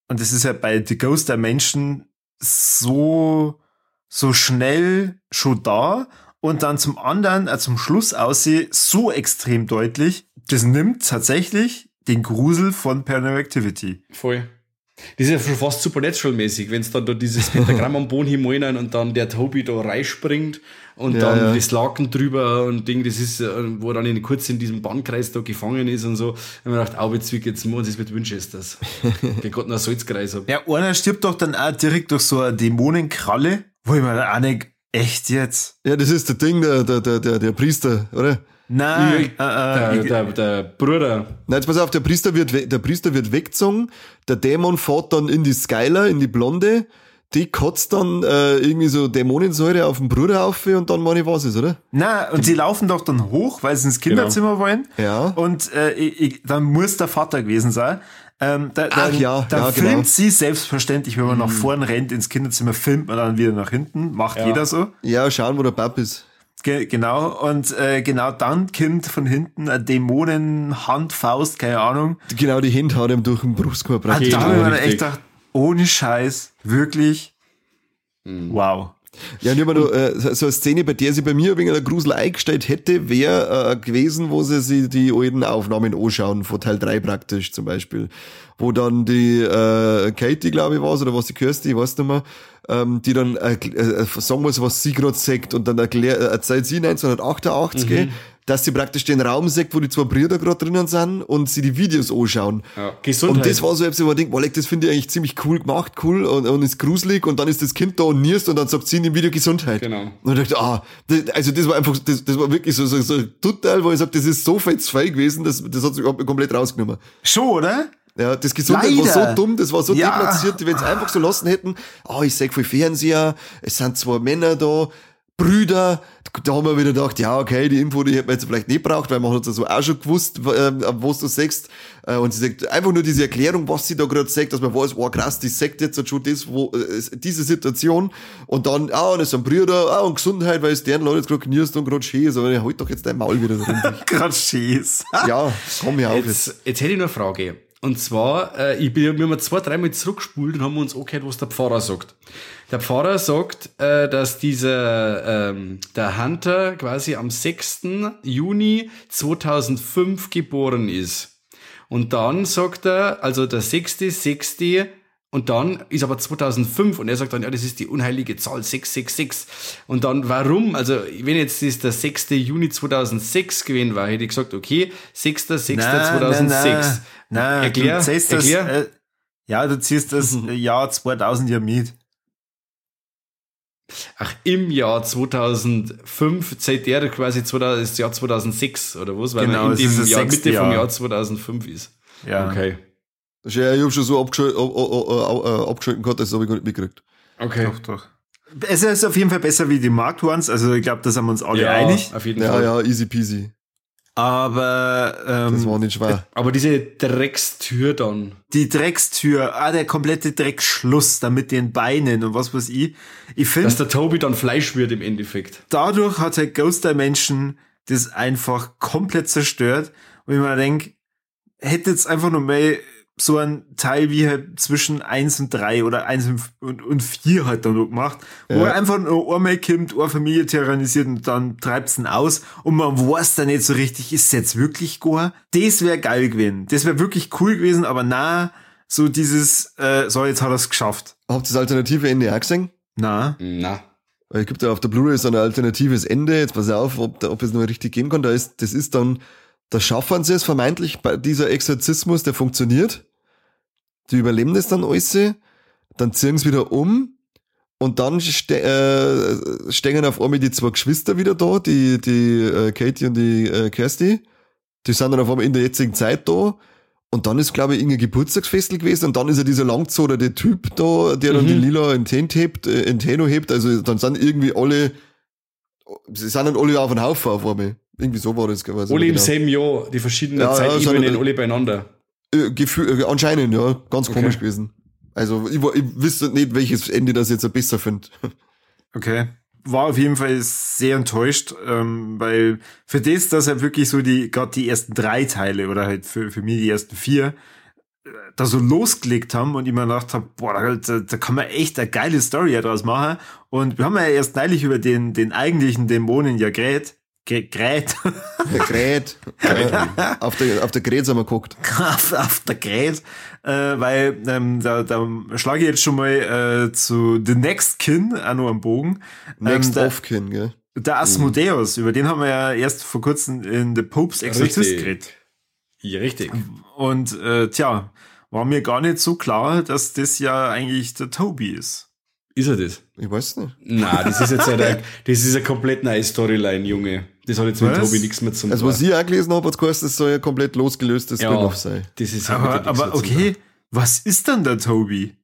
Und das ist ja bei The Ghost der Menschen so, so schnell schon da und dann zum anderen, äh, zum Schluss aussieht, so extrem deutlich. Das nimmt tatsächlich den Grusel von Paranormal Activity. Voll. Das ist ja schon fast Supernatural-mäßig, wenn es dann da dieses Pentagramm am Boden hinein und dann der Toby da reinspringt und ja, dann ja. das Laken drüber und Ding, das ist, äh, wo er dann in, kurz in diesem Bandkreis da gefangen ist und so. Und man dachte, Aubetzwick, jetzt muss es mit Winchesters. Der Gott noch Salzkreis hab. Ja, einer stirbt doch dann auch direkt durch so eine Dämonenkralle, wo ich mir auch nicht, echt jetzt? Ja, das ist der Ding, der, der, der, der, der Priester, oder? Nein, ich, äh, äh, der, der, der, Bruder. Nein, jetzt pass auf, der Priester wird, der Priester wird weggezogen, der Dämon fährt dann in die Skyler, in die Blonde, die kotzt dann äh, irgendwie so Dämonensäure auf den Bruder auf und dann meine ich, was ist, oder? Nein, und sie laufen doch dann hoch, weil sie ins Kinderzimmer genau. wollen. Ja. Und äh, ich, ich, dann muss der Vater gewesen sein. Ähm, da, Ach, dann, ja, dann ja, filmt genau. sie selbstverständlich, wenn man mhm. nach vorn rennt ins Kinderzimmer, filmt man dann wieder nach hinten. Macht ja. jeder so. Ja, schauen, wo der Papp ist. Ge genau, und äh, genau dann kommt von hinten eine Dämonen, Hand, Faust, keine Ahnung. Genau, die Hände hat ihm durch den Brustkorb ah, Da habe ich mir echt gedacht, ohne Scheiß, wirklich, mhm. wow. Ja, und ich noch, äh, so eine Szene, bei der sie bei mir wegen einer Grusel eingestellt hätte, wäre äh, gewesen, wo sie sich die alten Aufnahmen anschauen, von Teil 3 praktisch zum Beispiel. Wo dann die äh, Katie, glaube ich, war oder was die Kirsty, ich weiß nicht mehr, ähm, die dann äh, äh, sagen muss, was sie gerade sagt und dann erklärt, äh, erzählt sie 1988, mhm dass sie praktisch den Raum sieht, wo die zwei Brüder gerade drinnen sind und sie die Videos anschauen. Ja, Gesundheit. Und das war so, ich hab denkt, Malek, das finde ich eigentlich ziemlich cool gemacht, cool und, und ist gruselig und dann ist das Kind da und nierst und dann sagt sie in dem Video Gesundheit. Genau. Und ich dachte, ah, das, also das war einfach, das, das war wirklich so, so, so total, wo ich sage, das ist so fetzfei gewesen, das, das hat sich komplett rausgenommen. Schon, oder? Ja, das Gesundheit Leider. war so dumm, das war so ja. deplatziert, wenn sie einfach so lassen hätten, oh, ich sag viel Fernseher, es sind zwei Männer da, Brüder, da haben wir wieder gedacht, ja, okay, die Info, die hätten wir jetzt vielleicht nicht braucht, weil man hat so auch schon gewusst, äh, was du sagst. Äh, und sie sagt einfach nur diese Erklärung, was sie da gerade sagt, dass man weiß, oh krass, die sagt jetzt schon das, wo, äh, diese Situation. Und dann, ah, und es sind Brüder, ah, und Gesundheit, weil es deren Leute jetzt gerade knirst und gerade schön ist. Aber halt doch jetzt dein Maul wieder drin. gerade schön ist. ja, komm ja auf. Jetzt, jetzt hätte ich noch eine Frage. Und zwar, äh, ich bin, wir haben zwei, dreimal zurückgespult und haben uns angehört, was der Pfarrer sagt. Der Pfarrer sagt, äh, dass dieser, ähm, der Hunter quasi am 6. Juni 2005 geboren ist. Und dann sagt er, also der 6. 6. Und dann ist aber 2005 und er sagt dann, ja, das ist die unheilige Zahl 666. Und dann, warum? Also, wenn jetzt das der 6. Juni 2006 gewesen war, hätte ich gesagt, okay, 6.6.2006. Nein, erklär, du erklär. Das, äh, ja, du ziehst das. Jahr 2000 ja mit. Ach, im Jahr 2005 zählt der quasi 2000, das Jahr 2006 oder was? Weil genau, man in dem Jahr, Mitte Jahr. vom Jahr 2005 ist. Ja. Okay. Ich habe schon so abgeschalten, abgeschalten gehabt, das habe ich gar nicht mitgekriegt. Okay. Doch, doch. Es ist auf jeden Fall besser wie die Marked Ones, also ich glaube, da sind wir uns alle ja, einig. Auf jeden ja, Fall. Ja, easy peasy. Aber ähm, das war nicht schwer. Aber diese Dreckstür dann. Die Dreckstür, ah, der komplette Dreckschluss da mit den Beinen und was weiß ich. Ich finde. Dass der Toby dann Fleisch wird im Endeffekt. Dadurch hat halt Ghost Dimension das einfach komplett zerstört. Und ich mir denke, hätte jetzt einfach nur mehr so ein Teil wie halt zwischen eins und drei oder eins und, und vier halt dann noch gemacht, wo ja. er einfach nur einmal kommt, eine Familie tyrannisiert und dann treibt's ihn aus und man weiß dann nicht so richtig, ist es jetzt wirklich Goa? Das wäre geil gewesen. Das wäre wirklich cool gewesen, aber na, so dieses, äh, so, jetzt hat er es geschafft. Habt ihr das alternative Ende auch gesehen? Na. Na. Weil es gibt ja auf der Blu-ray so ein alternatives Ende, jetzt pass auf, ob, ob es noch richtig gehen kann, da ist, das ist dann, da schaffen sie es vermeintlich, bei dieser Exorzismus, der funktioniert. Die überleben das dann alles, dann ziehen sie wieder um und dann ste äh, stehen auf einmal die zwei Geschwister wieder da, die, die äh, Katie und die äh, Kirsty. Die sind dann auf einmal in der jetzigen Zeit da. Und dann ist, glaube ich, irgendein Geburtstagsfestel gewesen und dann ist ja dieser langzoderte Typ da, der dann mhm. die lila Antenna hebt, äh, Anteno hebt. Also dann sind irgendwie alle, sie sind dann alle auf den Haufen auf einmal. Irgendwie so war das. Alle genau. im selben Jahr, die verschiedenen ja, Zeitebenen ja, alle beieinander. Äh, Gefühl, äh, anscheinend, ja. Ganz okay. komisch gewesen. Also, ich, ich wüsste nicht, welches Ende das jetzt besser finde. Okay. War auf jeden Fall sehr enttäuscht, ähm, weil für das, dass er wirklich so die, gerade die ersten drei Teile oder halt für, für mich die ersten vier, äh, da so losgelegt haben und ich mir gedacht habe, boah, da, da kann man echt eine geile Story daraus machen. Und wir haben ja erst neulich über den, den eigentlichen Dämonen ja geredet, Gerät. Gerät. auf der, auf der Gerät haben wir geguckt. auf, auf der Gerät. Äh, weil ähm, da, da schlage ich jetzt schon mal äh, zu The Next Kin auch noch am Bogen. Next ähm, of Kin, gell? Der Asmodeus, mhm. über den haben wir ja erst vor kurzem in The Pope's Exorcist geredet. Ja, richtig. Und äh, tja, war mir gar nicht so klar, dass das ja eigentlich der Toby ist. Ist er das? Ich weiß nicht. Na, das ist jetzt eine, das ist eine komplett neue Storyline, Junge. Das hat jetzt was? mit Tobi nichts mehr zu tun. Also, was ich auch gelesen habe, hat geheißen, das soll ja komplett losgelöstes ja, Spin-off sein. Das ist aber, aber okay, was ist dann der Tobi?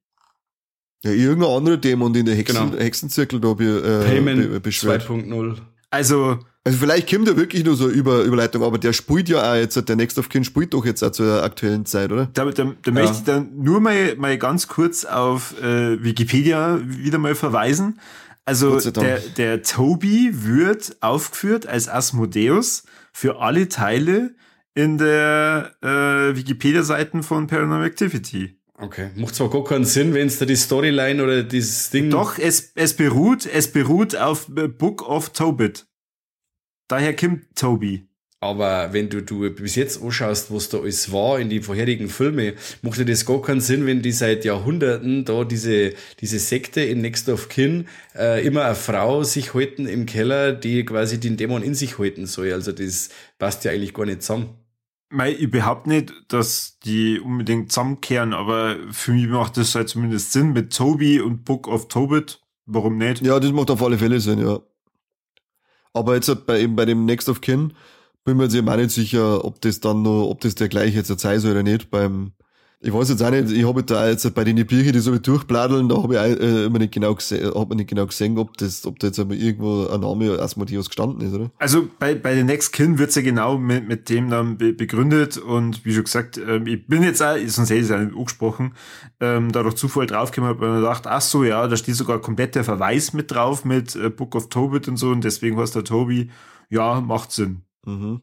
Ja, irgendein anderer Dämon, den der Hexen, genau. Hexenzirkel da be, äh, Payment beschwert. 2.0. Also, also vielleicht kommt ja wirklich nur so über Überleitung, aber der spielt ja auch jetzt, der Next of Kin spielt doch jetzt auch zur aktuellen Zeit, oder? Da, da, da ja. möchte ich dann nur mal, mal ganz kurz auf äh, Wikipedia wieder mal verweisen. Also der, der Toby wird aufgeführt als Asmodeus für alle Teile in der äh, Wikipedia-Seiten von Paranormal Activity. Okay. Macht zwar gar keinen Sinn, wenn es da die Storyline oder dieses Ding. Doch, es, es beruht, es beruht auf Book of Tobit. Daher kommt Toby. Aber wenn du, du bis jetzt anschaust, was da alles war in die vorherigen Filme, macht dir das gar keinen Sinn, wenn die seit Jahrhunderten da diese, diese Sekte in Next of Kin äh, immer eine Frau sich halten im Keller, die quasi den Dämon in sich halten soll. Also das passt ja eigentlich gar nicht zusammen. Mei, ich behaupte nicht, dass die unbedingt zusammenkehren, aber für mich macht das halt zumindest Sinn mit Toby und Book of Tobit. Warum nicht? Ja, das macht auf alle Fälle Sinn, ja. Aber jetzt halt bei, eben bei dem Next of Kin bin mir jetzt eben auch nicht sicher, ob das dann nur, ob das der gleiche jetzt sein soll oder nicht beim, Ich weiß jetzt auch nicht, ich habe da jetzt bei den Büchern, die so durchbladeln, da habe ich auch, äh, immer nicht genau gesehen, hab man nicht genau gesehen, ob das, ob da jetzt aber irgendwo ein Name Asmodeus gestanden ist, oder? Also bei, bei den Next Kin wird's ja genau mit, mit dem dann be begründet und wie schon gesagt, ähm, ich bin jetzt auch, sonst hätte ich es auch nicht angesprochen, ähm, da durch Zufall draufgekommen habe und gedacht, ach so, ja, da steht sogar komplett der Verweis mit drauf mit äh, Book of Tobit und so und deswegen heißt der Toby, ja, macht Sinn. Mhm.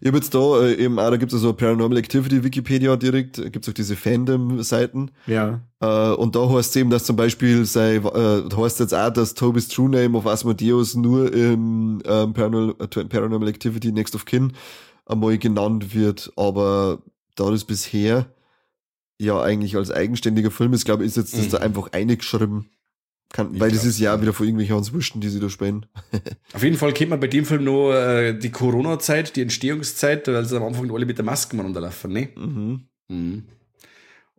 Ich habe jetzt da äh, eben auch, da gibt es so Paranormal Activity Wikipedia direkt, gibt es auch diese Fandom-Seiten. Ja. Äh, und da heißt es eben, dass zum Beispiel sei, äh, heißt jetzt auch, dass Toby's True Name of Asmodeus nur im ähm, Paranormal, äh, Paranormal Activity Next of Kin einmal genannt wird, aber da das bisher ja eigentlich als eigenständiger Film ist, glaube ich, ist jetzt das Mhm. da einfach eingeschrieben. Kann, Ich weil das ist ja wieder von irgendwelchen Wursten, die sie da spielen. Auf jeden Fall kennt man bei dem Film noch äh, die Corona-Zeit, die Entstehungszeit, weil sie am Anfang alle mit der Maske miteinander laufen, ne? Mhm. Mhm.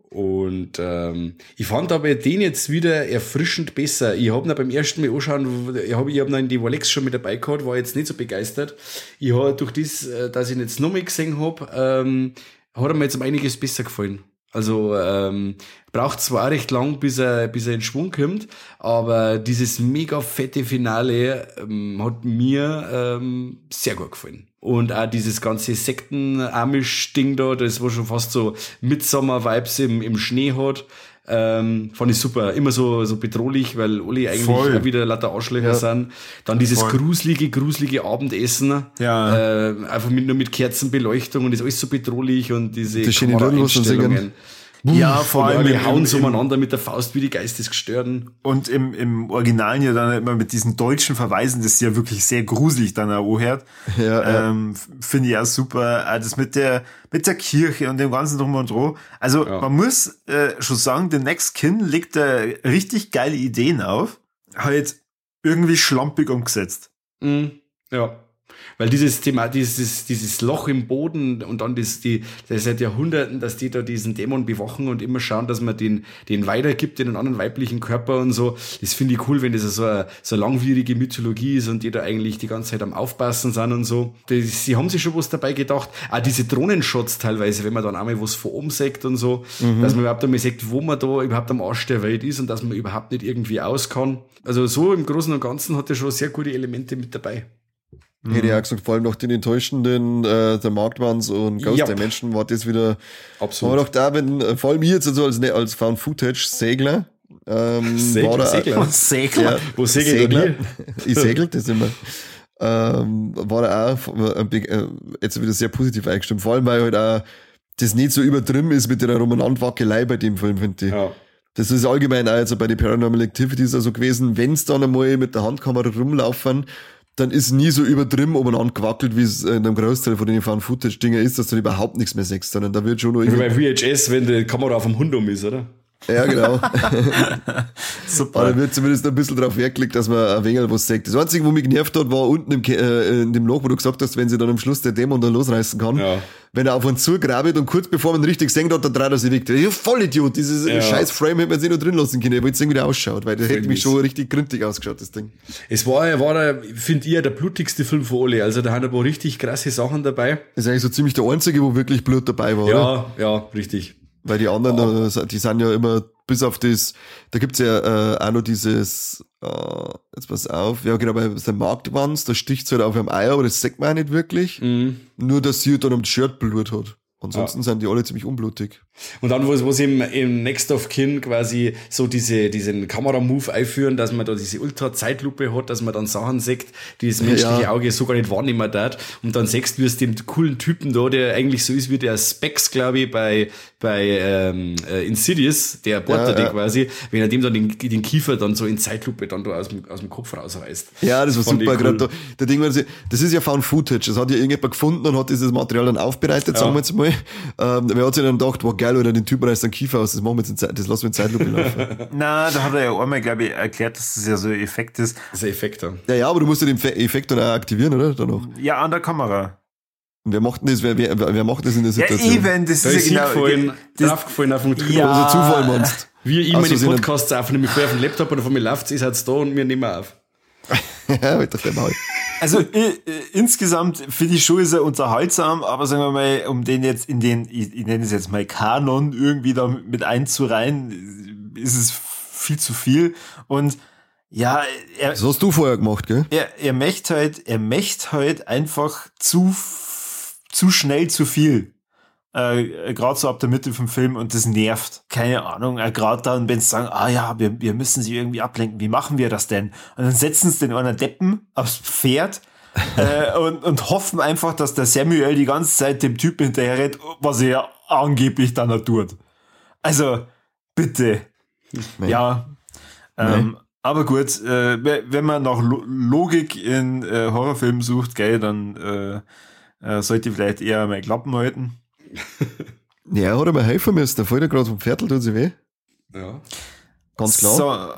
Und ähm, ich fand aber den jetzt wieder erfrischend besser. Ich habe ihn beim ersten Mal anschauen, ich habe ich hab noch in die Rolex schon mit dabei gehabt, war jetzt nicht so begeistert. Ich habe durch das, äh, dass ich ihn jetzt nochmal gesehen habe, ähm, hat er mir jetzt um einiges besser gefallen. Also ähm, braucht zwar recht lang, bis er, bis er in Schwung kommt, aber dieses mega fette Finale ähm, hat mir ähm, sehr gut gefallen. Und auch dieses ganze Sekten-Amish-Ding da, das war schon fast so Midsummer-Vibes im, im Schnee hat. Ähm, fand ich super. Immer so, so bedrohlich, weil alle eigentlich Voll. auch wieder lauter Arschlöcher Ja. sind. Dann dieses Voll. gruselige, gruselige Abendessen. Ja. Äh, einfach mit, nur mit Kerzenbeleuchtung und ist alles so bedrohlich und diese Die. Kameraeinstellungen. Ja, vor allem alle im, hauen so umeinander mit der Faust wie die Geistesgestörten. und im, im Originalen ja dann immer mit diesen deutschen Verweisen, das ist ja wirklich sehr gruselig dann auch anhört. Ja, ja. ähm, Finde ich auch super. Das mit der, mit der Kirche und dem ganzen Drum und Dro. Also Ja. man muss äh, schon sagen, The Next Kin legt da richtig geile Ideen auf. Halt irgendwie schlampig umgesetzt. Mhm. Ja. Weil dieses Thema, dieses, dieses Loch im Boden und dann das, die, das seit Jahrhunderten, dass die da diesen Dämon bewachen und immer schauen, dass man den, den weitergibt in einen anderen weiblichen Körper und so. Das finde ich cool, wenn das so eine, so eine langwierige Mythologie ist und die da eigentlich die ganze Zeit am Aufpassen sind und so. Das, sie haben sich schon was dabei gedacht. Auch diese Drohnenshots teilweise, wenn man dann einmal was von oben sagt und so, dass man überhaupt einmal sagt, wo man da überhaupt am Arsch der Welt ist und dass man überhaupt nicht irgendwie aus kann. Also so im Großen und Ganzen hat er schon sehr gute Elemente mit dabei. Hätte ich auch gesagt, vor allem nach den enttäuschenden äh, der Marktwands und Ghost Ja. Dimension war das wieder. Absolut. Aber doch da, wenn, äh, vor allem ich jetzt also als, ne- als Found Footage Segler, ähm, Segler, war da, Segler. Segler. Ja, Wo segelt er ich segelt das immer. Ähm, war da auch äh, äh, jetzt wieder sehr positiv eingestimmt. Vor allem, weil halt auch das nicht so übertrieben ist mit der Romanantwackelei bei dem Film, finde ich. Ja. Das ist allgemein auch jetzt bei den Paranormal Activities also gewesen, wenn's dann einmal mit der Handkamera rumlaufen, dann ist nie so übertrieben umeinander gewackelt, wie es in einem Großteil von den Found Footage Dinger ist, dass du überhaupt nichts mehr siehst, sondern da wird schon noch Wie bei VHS, wenn die Kamera auf dem Hund um ist, oder? Ja genau, Super. aber da wird zumindest ein bisschen drauf hergelegt, dass man ein wenig was sagt. Das Einzige, wo mich genervt hat, war unten im, äh, in dem Loch, wo du gesagt hast, wenn sie dann am Schluss der Dämon dann losreißen kann, Ja. wenn er auf uns zugrabet und kurz bevor man richtig senkt hat, dann dreht er sich weg. Ja, voll Idiot, dieses Ja. scheiß Frame hätte man sich noch drin lassen können, ich wollte sehen, wie der ausschaut, weil der hätte Voll mich schon richtig gründig ausgeschaut, das Ding. Es war, war finde ich, der blutigste Film von alle. Also da haben ein paar richtig krasse Sachen dabei. Das ist eigentlich so ziemlich der einzige, wo wirklich Blut dabei war, oder? Ja, ja, richtig. Weil die anderen, äh, die sind ja immer bis auf das, da gibt's ja äh, auch noch dieses, äh, jetzt pass auf, ja genau, bei der Marktwands, da sticht's halt auf einem Eier, aber das sagt man auch nicht wirklich. Mhm. Nur, dass sie halt dann am Shirt Blut hat. Ansonsten sind die alle ziemlich unblutig. Und dann, wo, sie im, im Next of Kin quasi so diese, diesen Kameramove einführen, dass man da diese Ultra-Zeitlupe hat, dass man dann Sachen sieht, die das menschliche Ja. Auge so gar nicht wahrnehmen darf. Und dann siehst du, es dem coolen Typen da, der eigentlich so ist wie der Specs, glaube ich, bei, bei ähm, äh, Insidious, der Porter, Ja, ja. quasi, wenn er dem dann den, den Kiefer dann so in Zeitlupe dann da aus dem, aus dem Kopf rausreißt. Ja, das war Fand super. cool. da, der Ding war, das ist ja Found Footage. Das hat ja irgendjemand gefunden und hat dieses Material dann aufbereitet, sagen wir jetzt mal. Ähm, wer hat sich dann gedacht, wow, geil, oder den Typ reißt den Kiefer aus, das machen wir jetzt in Zeit, das lassen wir in Zeitlupe laufen. Na, da hat er ja einmal, glaube ich, erklärt, dass das ja so ein Effekt ist. Das ist ein Effekt da. ja, ja, aber du musst ja den Fe- Effekt dann auch aktivieren, oder? Danach. Ja, an der Kamera. Und wer macht denn das? Wer, wer, wer macht das in der Ja, Situation? eben, das Da ist ja genau. hingefallen, das- draufgefallen auf dem Knopf. Ja. Also Zufall meinst. Wie ich meine Podcasts aufnehme, ich vorher auf dem Laptop und von mir läuft's, ist halt da und wir nehmen auf. ja, halt doch der Maul. Also äh, insgesamt finde ich schon sehr unterhaltsam, aber sagen wir mal, um den jetzt in den, ich, ich nenne es jetzt mal Kanon irgendwie da mit einzureihen, ist es viel zu viel. Und ja, er, das hast du vorher gemacht, gell? Er, er möchte halt, er möchte halt einfach zu, zu schnell zu viel. Äh, gerade so ab der Mitte vom Film und das nervt. Keine Ahnung, äh, gerade dann, wenn sie sagen, ah ja, wir, wir müssen sie irgendwie ablenken, wie machen wir das denn? Und dann setzen sie den einer Deppen aufs Pferd äh, und, und hoffen einfach, dass der Samuel die ganze Zeit dem Typen hinterher rennt, was er angeblich dann er tut. Also, bitte. Nee. Ja. Ähm, nee. Aber gut, äh, wenn man nach Logik in äh, Horrorfilmen sucht, gell, dann äh, äh, sollte vielleicht eher mal Klappen halten. Ja, hat er mir helfen müssen. Der fällt ja gerade vom Viertel, tut sich weh. Ja. Ganz klar. So,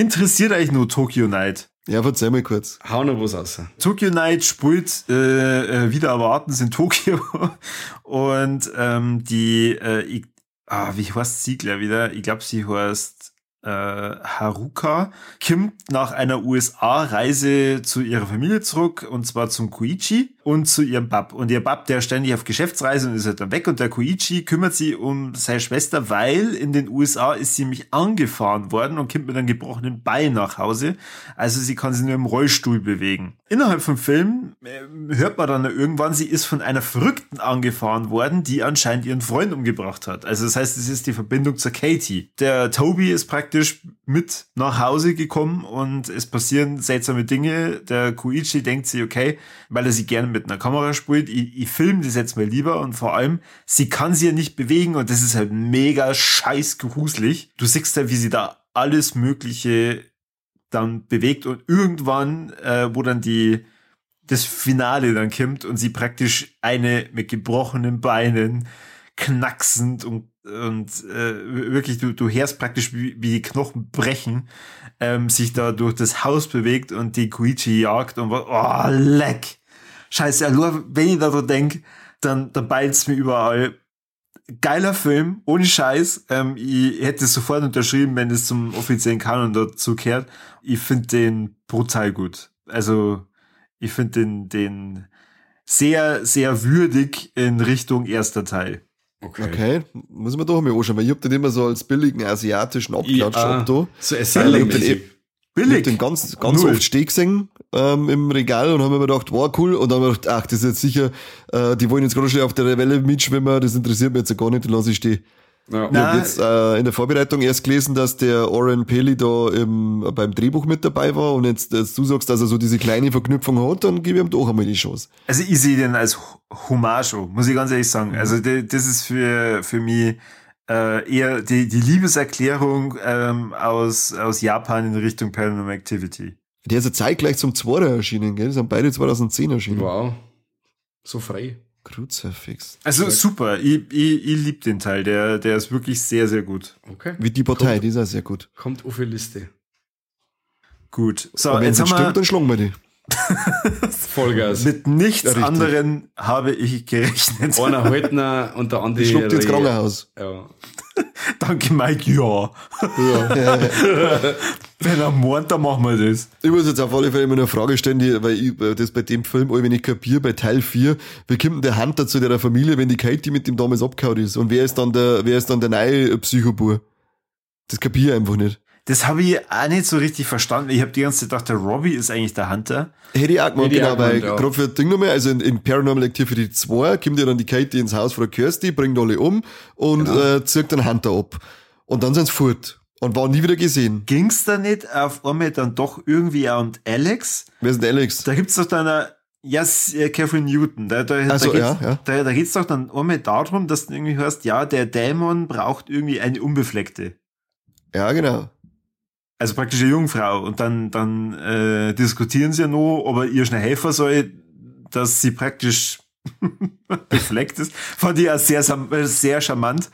interessiert euch nur Tokyo Night? Ja, verzeih mal kurz. Hau noch was aus. Tokyo Night spielt äh, äh, wieder erwarten in Tokio und ähm, die, äh, ich, ah, wie heißt sie gleich wieder? Ich glaube, sie heißt äh, Haruka kommt nach einer USA-Reise zu ihrer Familie zurück und zwar zum Koichi und zu ihrem Bab. Und ihr Bab, der ständig auf Geschäftsreise und ist halt dann weg und der Koichi kümmert sich um seine Schwester, weil in den USA ist sie nämlich angefahren worden und kommt mit einem gebrochenen Bein nach Hause. Also sie kann sich nur im Rollstuhl bewegen. Innerhalb vom Film äh, hört man dann irgendwann, sie ist von einer Verrückten angefahren worden, die anscheinend ihren Freund umgebracht hat. Also das heißt, es ist die Verbindung zur Katie. Der Toby ist praktisch mit nach Hause gekommen und es passieren seltsame Dinge. Der Koichi denkt sich, okay, weil er sie gerne mit einer Kamera spielt. Ich, ich filme das jetzt mal lieber und vor allem, sie kann sie ja nicht bewegen und das ist halt mega scheiß gruselig. Du siehst ja, wie sie da alles Mögliche dann bewegt und irgendwann, äh, wo dann die das Finale dann kommt und sie praktisch eine mit gebrochenen Beinen knacksend und und äh, wirklich du du hörst praktisch wie, wie die Knochen brechen ähm, sich da durch das Haus bewegt und die Koichi jagt und oh leck scheiße, nur wenn ich da so denke, dann, dann beilt's mir überall. Geiler Film, ohne Scheiß. Ähm, ich hätte es sofort unterschrieben, wenn es zum offiziellen Kanon dazu kehrt. Ich finde den brutal gut. Also, ich finde den, den sehr, sehr würdig in Richtung erster Teil. Okay. okay. Muss man doch mal anschauen, weil ich hab den immer so als billigen asiatischen Abklatsch ja, da. So Asylum Billig. Ich hab den ganz, ganz Null. oft stehen gesehen ähm, im Regal und haben mir gedacht, wow, cool. Und dann haben wir gedacht, ach, das ist jetzt sicher, äh, die wollen jetzt gerade schnell auf der Welle mitschwimmen, das interessiert mich jetzt gar nicht, den lasse ich stehen. Ja. Ich habe jetzt äh, in der Vorbereitung erst gelesen, dass der Oren Pelly da im, beim Drehbuch mit dabei war und jetzt, dass du sagst, dass er so diese kleine Verknüpfung hat, dann gebe ich ihm doch einmal die Chance. Also ich sehe den als Hommage, muss ich ganz ehrlich sagen. Also das ist für, für mich äh, eher die, die Liebeserklärung ähm, aus, aus Japan in Richtung Paranormal Activity. Der ist ja zeitgleich zum Zweiter erschienen, gell? Die sind beide 2010 erschienen. Wow. So frei. Kruzifix. Also super, ich, ich, ich liebe den Teil, der, der ist wirklich sehr, sehr gut. Okay. Wie die Partei, kommt, die ist auch sehr gut. Kommt auf die Liste. Gut. So, Aber wenn es stimmt, dann schlagen wir die. Vollgas. Mit nichts ja, anderen habe ich gerechnet. Einer Haltner und der andere. Schluckt ins Krankenhaus. Ja. Danke, Mike, ja. ja. Wenn er meint, dann machen wir das. Ich muss jetzt auf alle Fälle immer eine Frage stellen, die, weil ich das bei dem Film, wenn ich kapiere, bei Teil 4, wie kommt denn der Hunter zu der Familie, wenn die Katie mit dem damals abgehauen ist? Und wer ist dann der, wer ist dann der neue Psychobur? Das kapiere ich einfach nicht. Das habe ich auch nicht so richtig verstanden. Ich habe die ganze Zeit gedacht, der Robbie ist eigentlich der Hunter. Hätte ich auch gemacht, genau, weil ja. gerade für das Ding nochmal, also in, in, Paranormal Activity 2 kommt ja dann die Katie ins Haus von der Kirsty, bringt alle um und genau. äh, zirkt den Hunter ab. Und dann sind sie fort. Und waren nie wieder gesehen. Ging's da nicht auf einmal dann doch irgendwie auch und Alex? Wer ist denn Alex? Da gibt's doch dann eine, ja, yes, Catherine Newton. Da, da, also, da, geht's, ja, ja. da, da geht's doch dann einmal darum, dass du irgendwie hörst, ja, der Dämon braucht irgendwie eine Unbefleckte. Ja, genau also praktisch eine Jungfrau. Und dann, dann äh, diskutieren sie ja noch, ob er ihr schnell helfen soll, dass sie praktisch befleckt ist. Fand ich auch sehr, sehr charmant.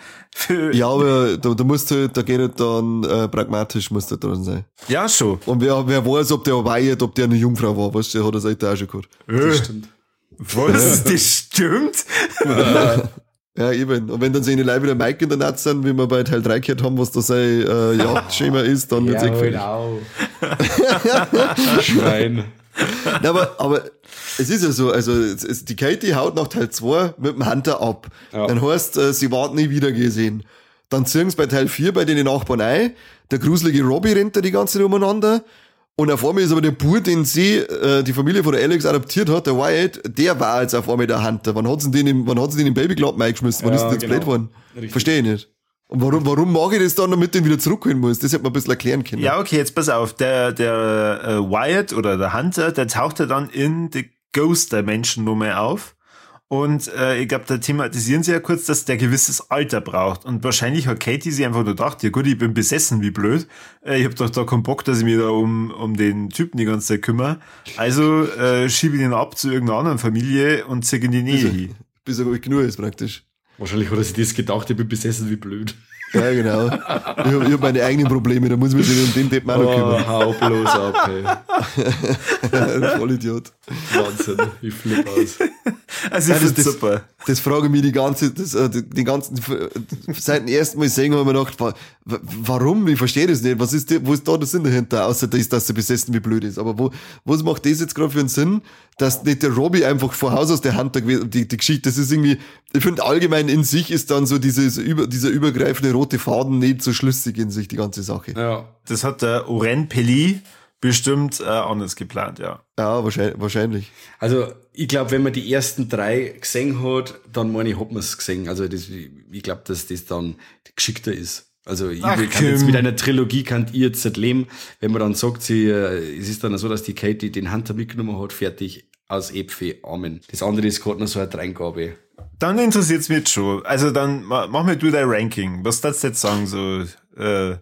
ja, aber da, da musst du, da geht halt dann äh, pragmatisch muss da dran sein. Ja, schon. Und wer, wer weiß, ob der weiht, ob der eine Jungfrau war, weißt du, hat er seit auch schon gehört. Das stimmt. Was? Das stimmt? Ja, eben. Und wenn dann seine Leute wieder Mike in der Nacht sind, wie wir bei Teil 3 gehört haben, was da sein äh, Jagdschema ist, dann wird es genau. Schwein. Ja, aber, aber es ist ja so, also es, die Katie haut nach Teil 2 mit dem Hunter ab. Ja. Dann heißt äh, sie ward nie wieder gesehen. Dann ziehen sie bei Teil 4 bei den Nachbarn ein. Der gruselige Robbie rennt da die ganze Zeit umeinander. Und auf einmal ist aber der Bub, den sie, äh, die Familie von der Alex adoptiert hat, der Wyatt, der war jetzt auf einmal der Hunter. Wann hat sie den, im- wann hat sie den im Babyklappen eingeschmissen? Wann Ja, ist denn jetzt genau. blöd worden? Richtig. Verstehe ich nicht. Und warum, warum mag ich das dann, damit den wieder zurückholen muss? Das hätte man ein bisschen erklären können. Ja, okay, jetzt pass auf. Der, der äh, Wyatt oder der Hunter, der taucht ja dann in die Ghost Dimension Nummer auf. Und äh, ich glaube, da thematisieren sie ja kurz, dass der gewisses Alter braucht. Und wahrscheinlich hat Katie sich einfach nur gedacht, ja gut, ich bin besessen, wie blöd. Äh, ich habe doch da keinen Bock, dass ich mich da um, um den Typen die ganze Zeit kümmere. Also äh, schiebe ich ihn ab zu irgendeiner anderen Familie und ziehe in die Nähe hin. Bis er ruhig genug ist, praktisch. Wahrscheinlich hat er sich das gedacht, ich bin besessen wie blöd. Ja, genau. Ich habe hab meine eigenen Probleme, da muss man sich um den Depp auch noch kümmern. hau bloß ab, ey. Vollidiot. Wahnsinn, ich flipp aus. Also ich Ja, das- das- super. Das frage ich mich die ganze, das, äh, die, ganzen, seit dem ersten Mal sehen, habe ich mir gedacht, wa- wa- warum? Ich verstehe das nicht. Was ist, wo ist da der Sinn dahinter? Außer das, dass er besessen wie blöd ist. Aber wo, was macht das jetzt gerade für einen Sinn, dass nicht der Robbie einfach vor Haus aus der Hand da gewesen, die, die Geschichte, das ist irgendwie, ich finde allgemein in sich ist dann so dieses, über, dieser übergreifende rote Faden nicht so schlüssig in sich, die ganze Sache. Ja. Das hat der Oren Pelli bestimmt äh, anders geplant, ja. Ja, wahrscheinlich. wahrscheinlich. Also, ich glaube, wenn man die ersten drei gesehen hat, dann meine ich, hat man es gesehen. Also, das, ich glaube, dass das dann geschickter ist. Also, ich Ach, kann Kim. jetzt mit einer Trilogie kann ich jetzt nicht leben, wenn man dann sagt, sie, äh, es ist dann so, dass die Katie den Hunter mitgenommen hat, fertig, aus Epfe, Amen. Das andere ist gerade noch so eine Dreingabe. Dann interessiert's mich jetzt schon. Also dann ma- mach mir du dein Ranking. Was darfst du jetzt sagen, so äh,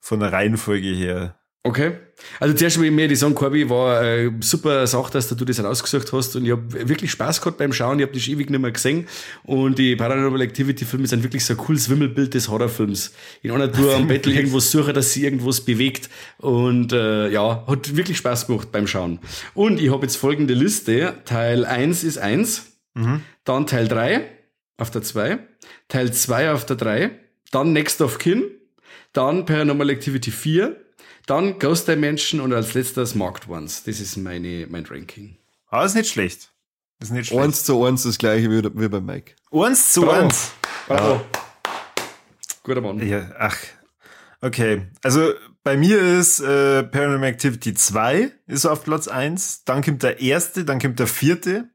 von der Reihenfolge her? Okay. Also zuerst mal mir die sagen, Corby, war äh, super Sache, dass du das rausgesucht hast und ich habe wirklich Spaß gehabt beim Schauen. Ich habe das ewig nicht mehr gesehen und die Paranormal Activity Filme sind wirklich so ein cooles Wimmelbild des Horrorfilms. In einer Tour am Battle irgendwas suchen, dass sie irgendwas bewegt und äh, ja, hat wirklich Spaß gemacht beim Schauen. Und ich habe jetzt folgende Liste. Teil 1 ist 1, dann Teil 3 auf der 2, Teil 2 auf der 3, dann Next of Kin, dann Paranormal Activity 4, dann Ghost Dimension und als letztes Marked Ones. Das ist meine, mein Ranking. Aber ist nicht schlecht. Ist nicht schlecht. Eins zu eins das gleiche wie, wie beim Mike. Eins zu Bravo. eins. Bravo. Guter Mann. Ja, ach. Okay. Also bei mir ist äh, Paranormal Activity 2 ist auf Platz 1. Dann kommt der erste, dann kommt der vierte,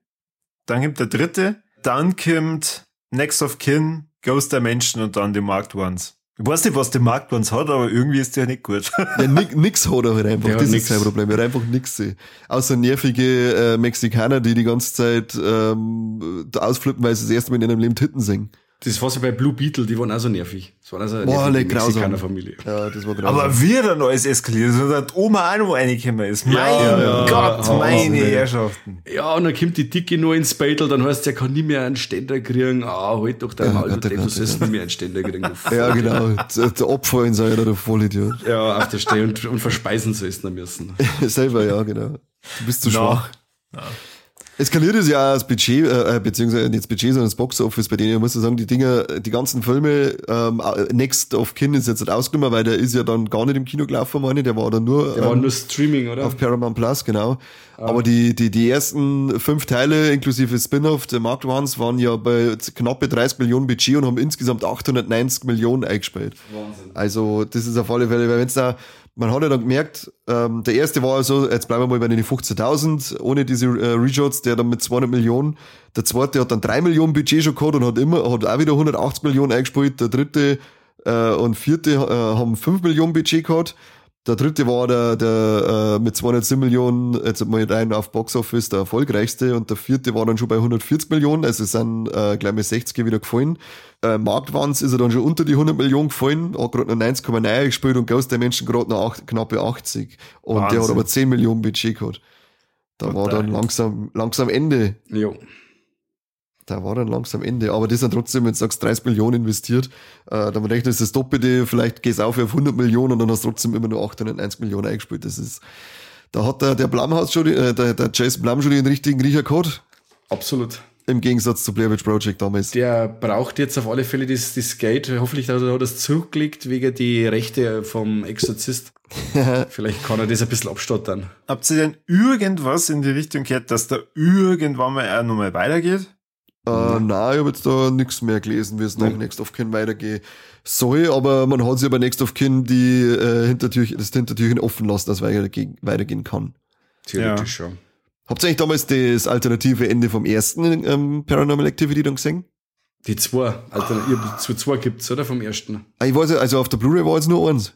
dann kommt der dritte, dann kommt Next of Kin, Ghost Dimension und dann die Marked Ones. Ich weiß nicht, was die Marked Ones hat, aber irgendwie ist der nicht gut. Ja, nix, nix hat er halt einfach. Der hat das nix. ist sein Problem. Er hat einfach nix sehen. Außer nervige äh, Mexikaner, die die ganze Zeit ähm, da ausflippen, weil sie das erste Mal in ihrem Leben Titten singen. Das war so bei Blue Beetle, die waren auch so nervig. Das war also eine Boah, nervige leck, grausam. Mexikaner-Familie. Ja, das war grausam. aber wie dann alles eskaliert ist und dass Oma auch noch reingekommen ist. Mein ja, Gott, ja, meine ja. Herrschaften. Ja, und dann kommt die Dicke nur ins Beitel, dann heißt er kann nie mehr einen Ständer kriegen. Ah, halt doch dein Ja, Maul, Gott, du sollst nie mehr einen Ständer kriegen. ja, genau. Der der Opfer in seiner, der Vollidiot. Ja, auf der Stelle und, und verspeisen sollst du müssen. Selber, ja, genau. Du bist zu schwach. Eskaliert ist ja das Budget, äh, beziehungsweise nicht das Budget, sondern das Boxoffice bei denen. Ich muss ja sagen, die Dinger, die ganzen Filme, ähm, Next of Kin ist jetzt nicht ausgenommen, weil der ist ja dann gar nicht im Kino gelaufen, meine. Der war dann nur, Der war ähm, nur Streaming, oder? auf Paramount Plus, genau. Aber die, die, die ersten fünf Teile inklusive Spin-off, der Marked Ones, waren ja bei knappe 30 Millionen Budget und haben insgesamt 890 Millionen eingespielt. Wahnsinn. Also, das ist auf alle Fälle, weil wenn's da, man hat ja dann gemerkt, ähm, der erste war also, jetzt bleiben wir mal bei den 15.000, ohne diese äh, Reshots, der dann mit 200 Millionen. Der zweite hat dann 3 Millionen Budget schon gehabt und hat immer, hat auch wieder 180 Millionen eingespielt. Der dritte äh, und vierte äh, haben 5 Millionen Budget gehabt. Der dritte war der, der äh, mit 207 Millionen, jetzt mal rein auf Box Office, der erfolgreichste. Und der vierte war dann schon bei 140 Millionen, also es sind äh, gleich mal 60 wieder gefallen. Äh, Marktwands ist er dann schon unter die 100 Millionen gefallen, hat gerade noch 90,9 gespielt und Ghost Dimension gerade noch acht, knappe 80. Und der hat Wahnsinn. aber 10 Millionen Budget gehabt. Da Gott war dann langsam, langsam Ende. Jo. Da war dann langsam Ende. Aber das sind trotzdem, wenn du sagst, 30 Millionen investiert, äh, dann rechnest du das Doppelte, vielleicht gehst du auf auf 100 Millionen und dann hast du trotzdem immer nur 890 Millionen eingespielt. Das ist, da hat der, der Blumhouse schon, äh, der, der Jason Blum schon den richtigen Riecher gehabt. Absolut. Im Gegensatz zu Blair Witch Project damals. Der braucht jetzt auf alle Fälle das, das Geld. Hoffentlich hat er das zurückgelegt wegen die Rechte vom Exorzist. Vielleicht kann er das ein bisschen abstottern. Habt ihr denn irgendwas in die Richtung gehört, dass da irgendwann mal auch nochmal weitergeht? Äh, nein, ich habe jetzt da nichts mehr gelesen, wie es nach Next of Kin weitergehen soll, aber man hat sich bei Next of Kin die äh, Hintertürchen, das Hintertürchen offen lassen, dass es weitergehen, weitergehen kann. Theoretisch schon. Habt ihr eigentlich damals das alternative Ende vom ersten ähm, Paranormal Activity dann gesehen? Die zwei, Alternativ zwei, zwei gibt's, oder? Vom ersten. Ah, Ich weiß, ja, also auf der Blu-ray war jetzt nur eins.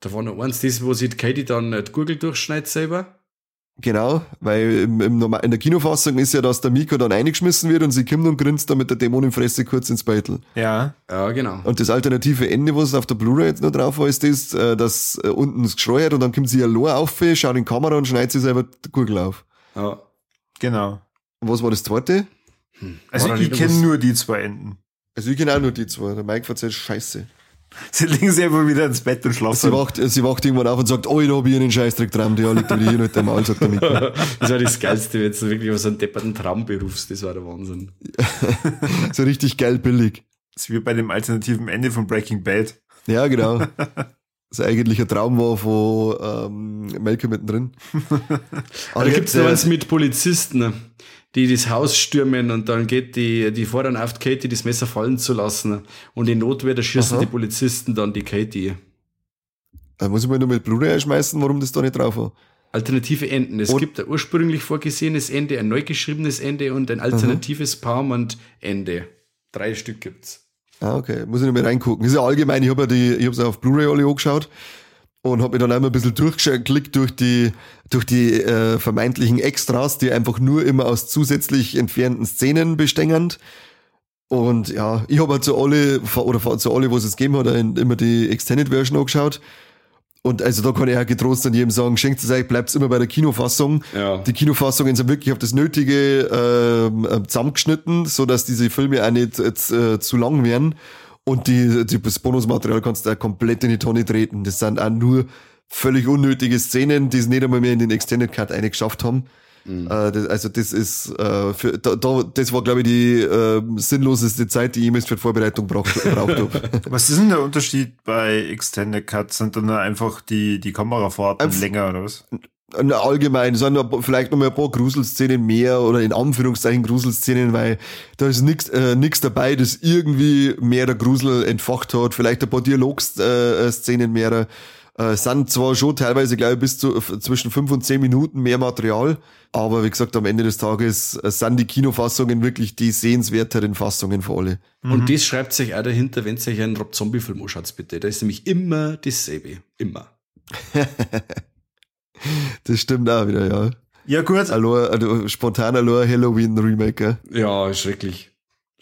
Da war noch eins, das, wo sich Katie dann die Gurgel durchschneidet selber. Genau, weil im, im, Norma- in der Kinofassung ist ja, dass der Miko dann eingeschmissen wird und sie kommt und grinst dann mit der Dämonenfresse kurz ins Beutel. Ja. Ja, genau. Und das alternative Ende, was auf der Blu-ray jetzt noch drauf war, ist das, äh, dass äh, unten das Geschrei hat und dann kommt sie allein auf, schaut in die Kamera und schneidet sie selber die Gurgel auf. Ja. Genau. Und was war das zweite? Also War da ich kenne nur die zwei Enden. Also ich kenne auch nur die zwei. Der Mike verzeiht Scheiße. Sie legen sich einfach wieder ins Bett und Sie schlafen. wacht, sie wacht irgendwann auf und sagt, oh, da hab ich einen Scheißdreck dran, der liegt wieder hier dem Maul, sagt der Miko. Das war das Geilste, wenn du wirklich so einen depperten Traum berufst. Das war der Wahnsinn. So richtig geil billig. Das ist wie bei dem alternativen Ende von Breaking Bad. Ja, genau. Das eigentlich ein Traum war von ähm, Malcolm mittendrin. Aber da gibt's noch der- eins mit Polizisten, die das Haus stürmen und dann geht die, die fordern auf, Katie das Messer fallen zu lassen. Und in Notwehr erschießen Aha. die Polizisten dann die Katie. Da muss ich mal nur mit Blu-ray einschmeißen, warum das da nicht drauf war. Alternative Enden. Es Und- gibt ein ursprünglich vorgesehenes Ende, ein neu geschriebenes Ende und ein alternatives Palmand-Ende. Drei Stück gibt's. Ah, okay. Muss ich noch mal reingucken. Das ist ja allgemein, ich habe ja die, ich hab's auf Blu-ray alle angeschaut und habe mir dann einmal ein bisschen durchgeklickt durch die, durch die äh, vermeintlichen Extras, die einfach nur immer aus zusätzlich entfernten Szenen bestehen. Und ja, ich habe halt zu alle, oder zu alle, was es gegeben hat, immer die Extended Version angeschaut. Und also da kann ich auch getrost an jedem sagen, schenkt es euch, bleibt immer bei der Kinofassung. Ja. Die Kinofassungen sind wirklich auf das Nötige ähm, äh, zusammengeschnitten, so dass diese Filme auch nicht äh, zu lang werden. Und die, die, das Bonusmaterial kannst du auch komplett in die Tonne treten. Das sind auch nur völlig unnötige Szenen, die es nicht einmal mehr in den Extended Cut eingeschafft haben. Äh, das, also das ist, äh, für, da, da, das war glaube ich die äh, sinnloseste Zeit, die ich jemals für die Vorbereitung braucht, braucht habe. Was ist denn der Unterschied bei Extended Cuts? Sind dann einfach die, die Kamerafahrten Einf- länger oder was? Na, allgemein, es sind vielleicht noch mal ein paar Gruselszenen mehr oder in Anführungszeichen Gruselszenen, weil da ist nix, äh, nix dabei, das irgendwie mehr der Grusel entfacht hat. Vielleicht ein paar Dialogszenen äh, Szenen mehr. Äh, sind zwar schon teilweise, glaube ich, bis zu zwischen fünf und zehn Minuten mehr Material, aber wie gesagt, am Ende des Tages äh, sind die Kinofassungen wirklich die sehenswerteren Fassungen für alle. Und das schreibt sich auch dahinter, wenn euch einen Rob Zombie-Film anschaut, bitte. Da ist nämlich immer dasselbe. Immer. Das stimmt auch wieder, ja. Ja gut, Allein, also spontan allein Halloween Remake. Ja, schrecklich.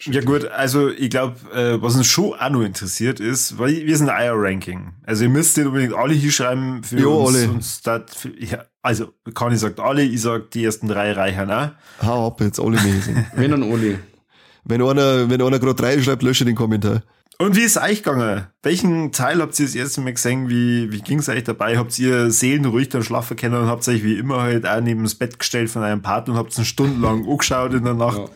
ja gut, also ich glaube, äh, was uns schon auch noch interessiert ist, weil wir sind ein ranking Also ihr müsst den unbedingt alle hier schreiben für Ja, uns. alle. uns dat, für, ja, also Conny sagt alle, ich sag die ersten drei reichen auch. Hau ab, jetzt alle lesen. Wenn und Oli. wenn einer, wenn einer gerade drei schreibt, lösche den Kommentar. Und wie ist es euch gegangen? Welchen Teil habt ihr das erste Mal gesehen? Wie, wie ging es euch dabei? Habt ihr seelenruhig dann schlafen können und habt euch wie immer halt auch neben das Bett gestellt von einem Partner und habt es stundenlang angeschaut in der Nacht? Ja.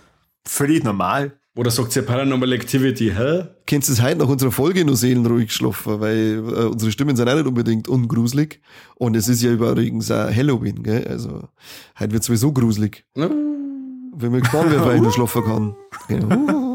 Völlig normal. Oder sagt ihr Paranormal Activity, hä? Kennst du es heute nach unserer Folge noch seelenruhig geschlafen, weil äh, unsere Stimmen sind auch nicht unbedingt ungruselig. Und es ist ja übrigens auch Halloween, gell? Also, heute wird sowieso gruselig. Ja. Wenn man gespannt wird, weil ich noch schlafen kann. Genau.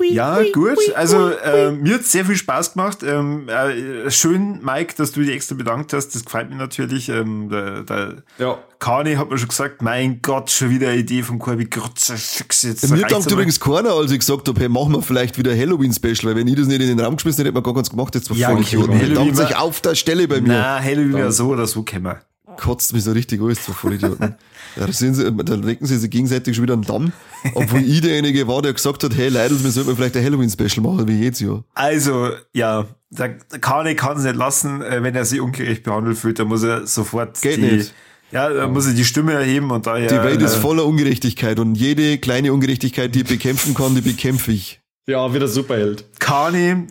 Ja, gut. Also äh, mir hat sehr viel Spaß gemacht. Ähm, äh, schön, Mike, dass du dich extra bedankt hast. Das gefällt mir natürlich. Ähm, der, der Ja. Kani hat mir schon gesagt, mein Gott, schon wieder eine Idee von Corby. Grotze, fix jetzt. Mir dankt übrigens keiner, als ich gesagt habe, hey, machen wir vielleicht wieder Halloween-Special, weil wenn ich das nicht in den Raum geschmissen hätte, hätte man gar keins gemacht, jetzt war Ja, voll okay. Halloween Dankt sich auf der Stelle bei mir. Na, Halloween ja so oder so kennen wir. Kotzt mich so richtig alles zu Vollidioten. ja, da, sind sie, da lecken sie sich gegenseitig schon wieder einen Damm. Obwohl ich derjenige war, der gesagt hat, hey Leute, wir sollten vielleicht ein Halloween-Special machen, wie jedes Jahr. Also, ja, der Kani kann es nicht lassen, äh, wenn er sich ungerecht behandelt fühlt, dann muss er sofort Geht die, nicht. Ja, dann muss er die Stimme erheben und daher. Die Welt ist äh, voller Ungerechtigkeit und jede kleine Ungerechtigkeit, die ich bekämpfen kann, die bekämpfe ich. Ja, wieder Superheld. Kani,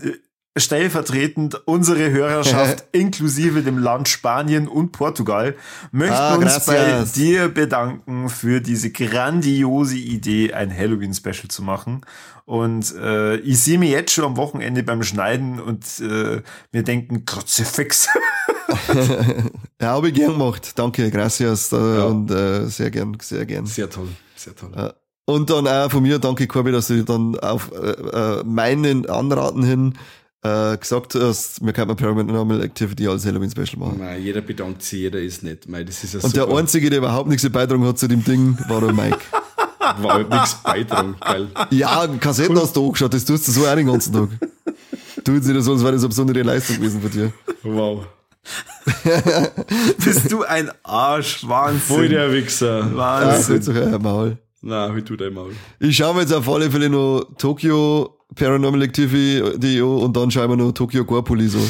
stellvertretend unsere Hörerschaft inklusive dem Land Spanien und Portugal möchten Ah, uns bei dir bedanken für diese grandiose Idee, ein Halloween-Special zu machen. Und äh, ich sehe mich jetzt schon am Wochenende beim Schneiden und äh, wir denken, Kruzifix. Ja, habe ich gern gemacht. Danke, gracias. Äh, Und äh, sehr gern, sehr gern. Sehr toll, sehr toll. Ja. Und dann auch von mir, danke Corby, dass du dann auf äh, äh, meinen Anraten hin äh, gesagt hast, wir könnten Paranormal Activity als Halloween-Special machen. Mei, jeder bedankt sich, jeder ist nett. Mei, das ist ja Und der super. Einzige, der überhaupt nichts beitragen hat zu dem Ding, war der Mike. war halt nichts beitragen, geil. Ja, Kassetten hast du angeschaut, das tust du so auch den ganzen Tag. Tu jetzt nicht so, als wäre das eine besondere Leistung gewesen von dir. Wow. Bist du ein Arsch, Wahnsinn. Voll der Wichser. Ah, Wahnsinn. jetzt ein Maul. Na, wie tut dein Maul? Ich schaue mir jetzt auf alle Fälle noch Tokyo Paranormal Activity und dann wir noch Tokyo Gore Police an.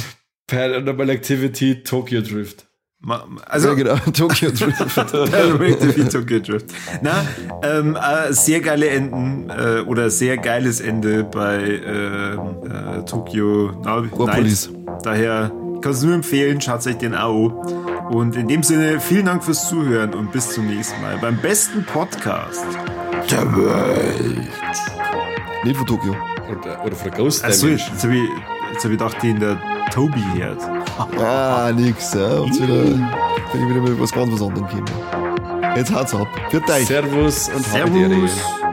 Paranormal Activity Tokyo Drift. Ma- Also, Ja, genau, Tokyo Drift. Directive Tokyo Drift. Na, ähm, äh, sehr geile Enden äh, oder sehr geiles Ende bei ähm, äh, Tokyo na. Daher kann es nur empfehlen, schaut euch den an. Und in dem Sinne, vielen Dank fürs Zuhören und bis zum nächsten Mal beim besten Podcast der Welt. Nicht von Tokyo. Oder, oder von Ghost Achso, jetzt, jetzt habe ich, jetzt hab ich gedacht, den der Tobi hört. Ah, nix. Ja. Jetzt wieder, bin ich wieder mit was ganz was anderem gekommen. Jetzt haut's ab. Für euch. Servus und Servus. Servus.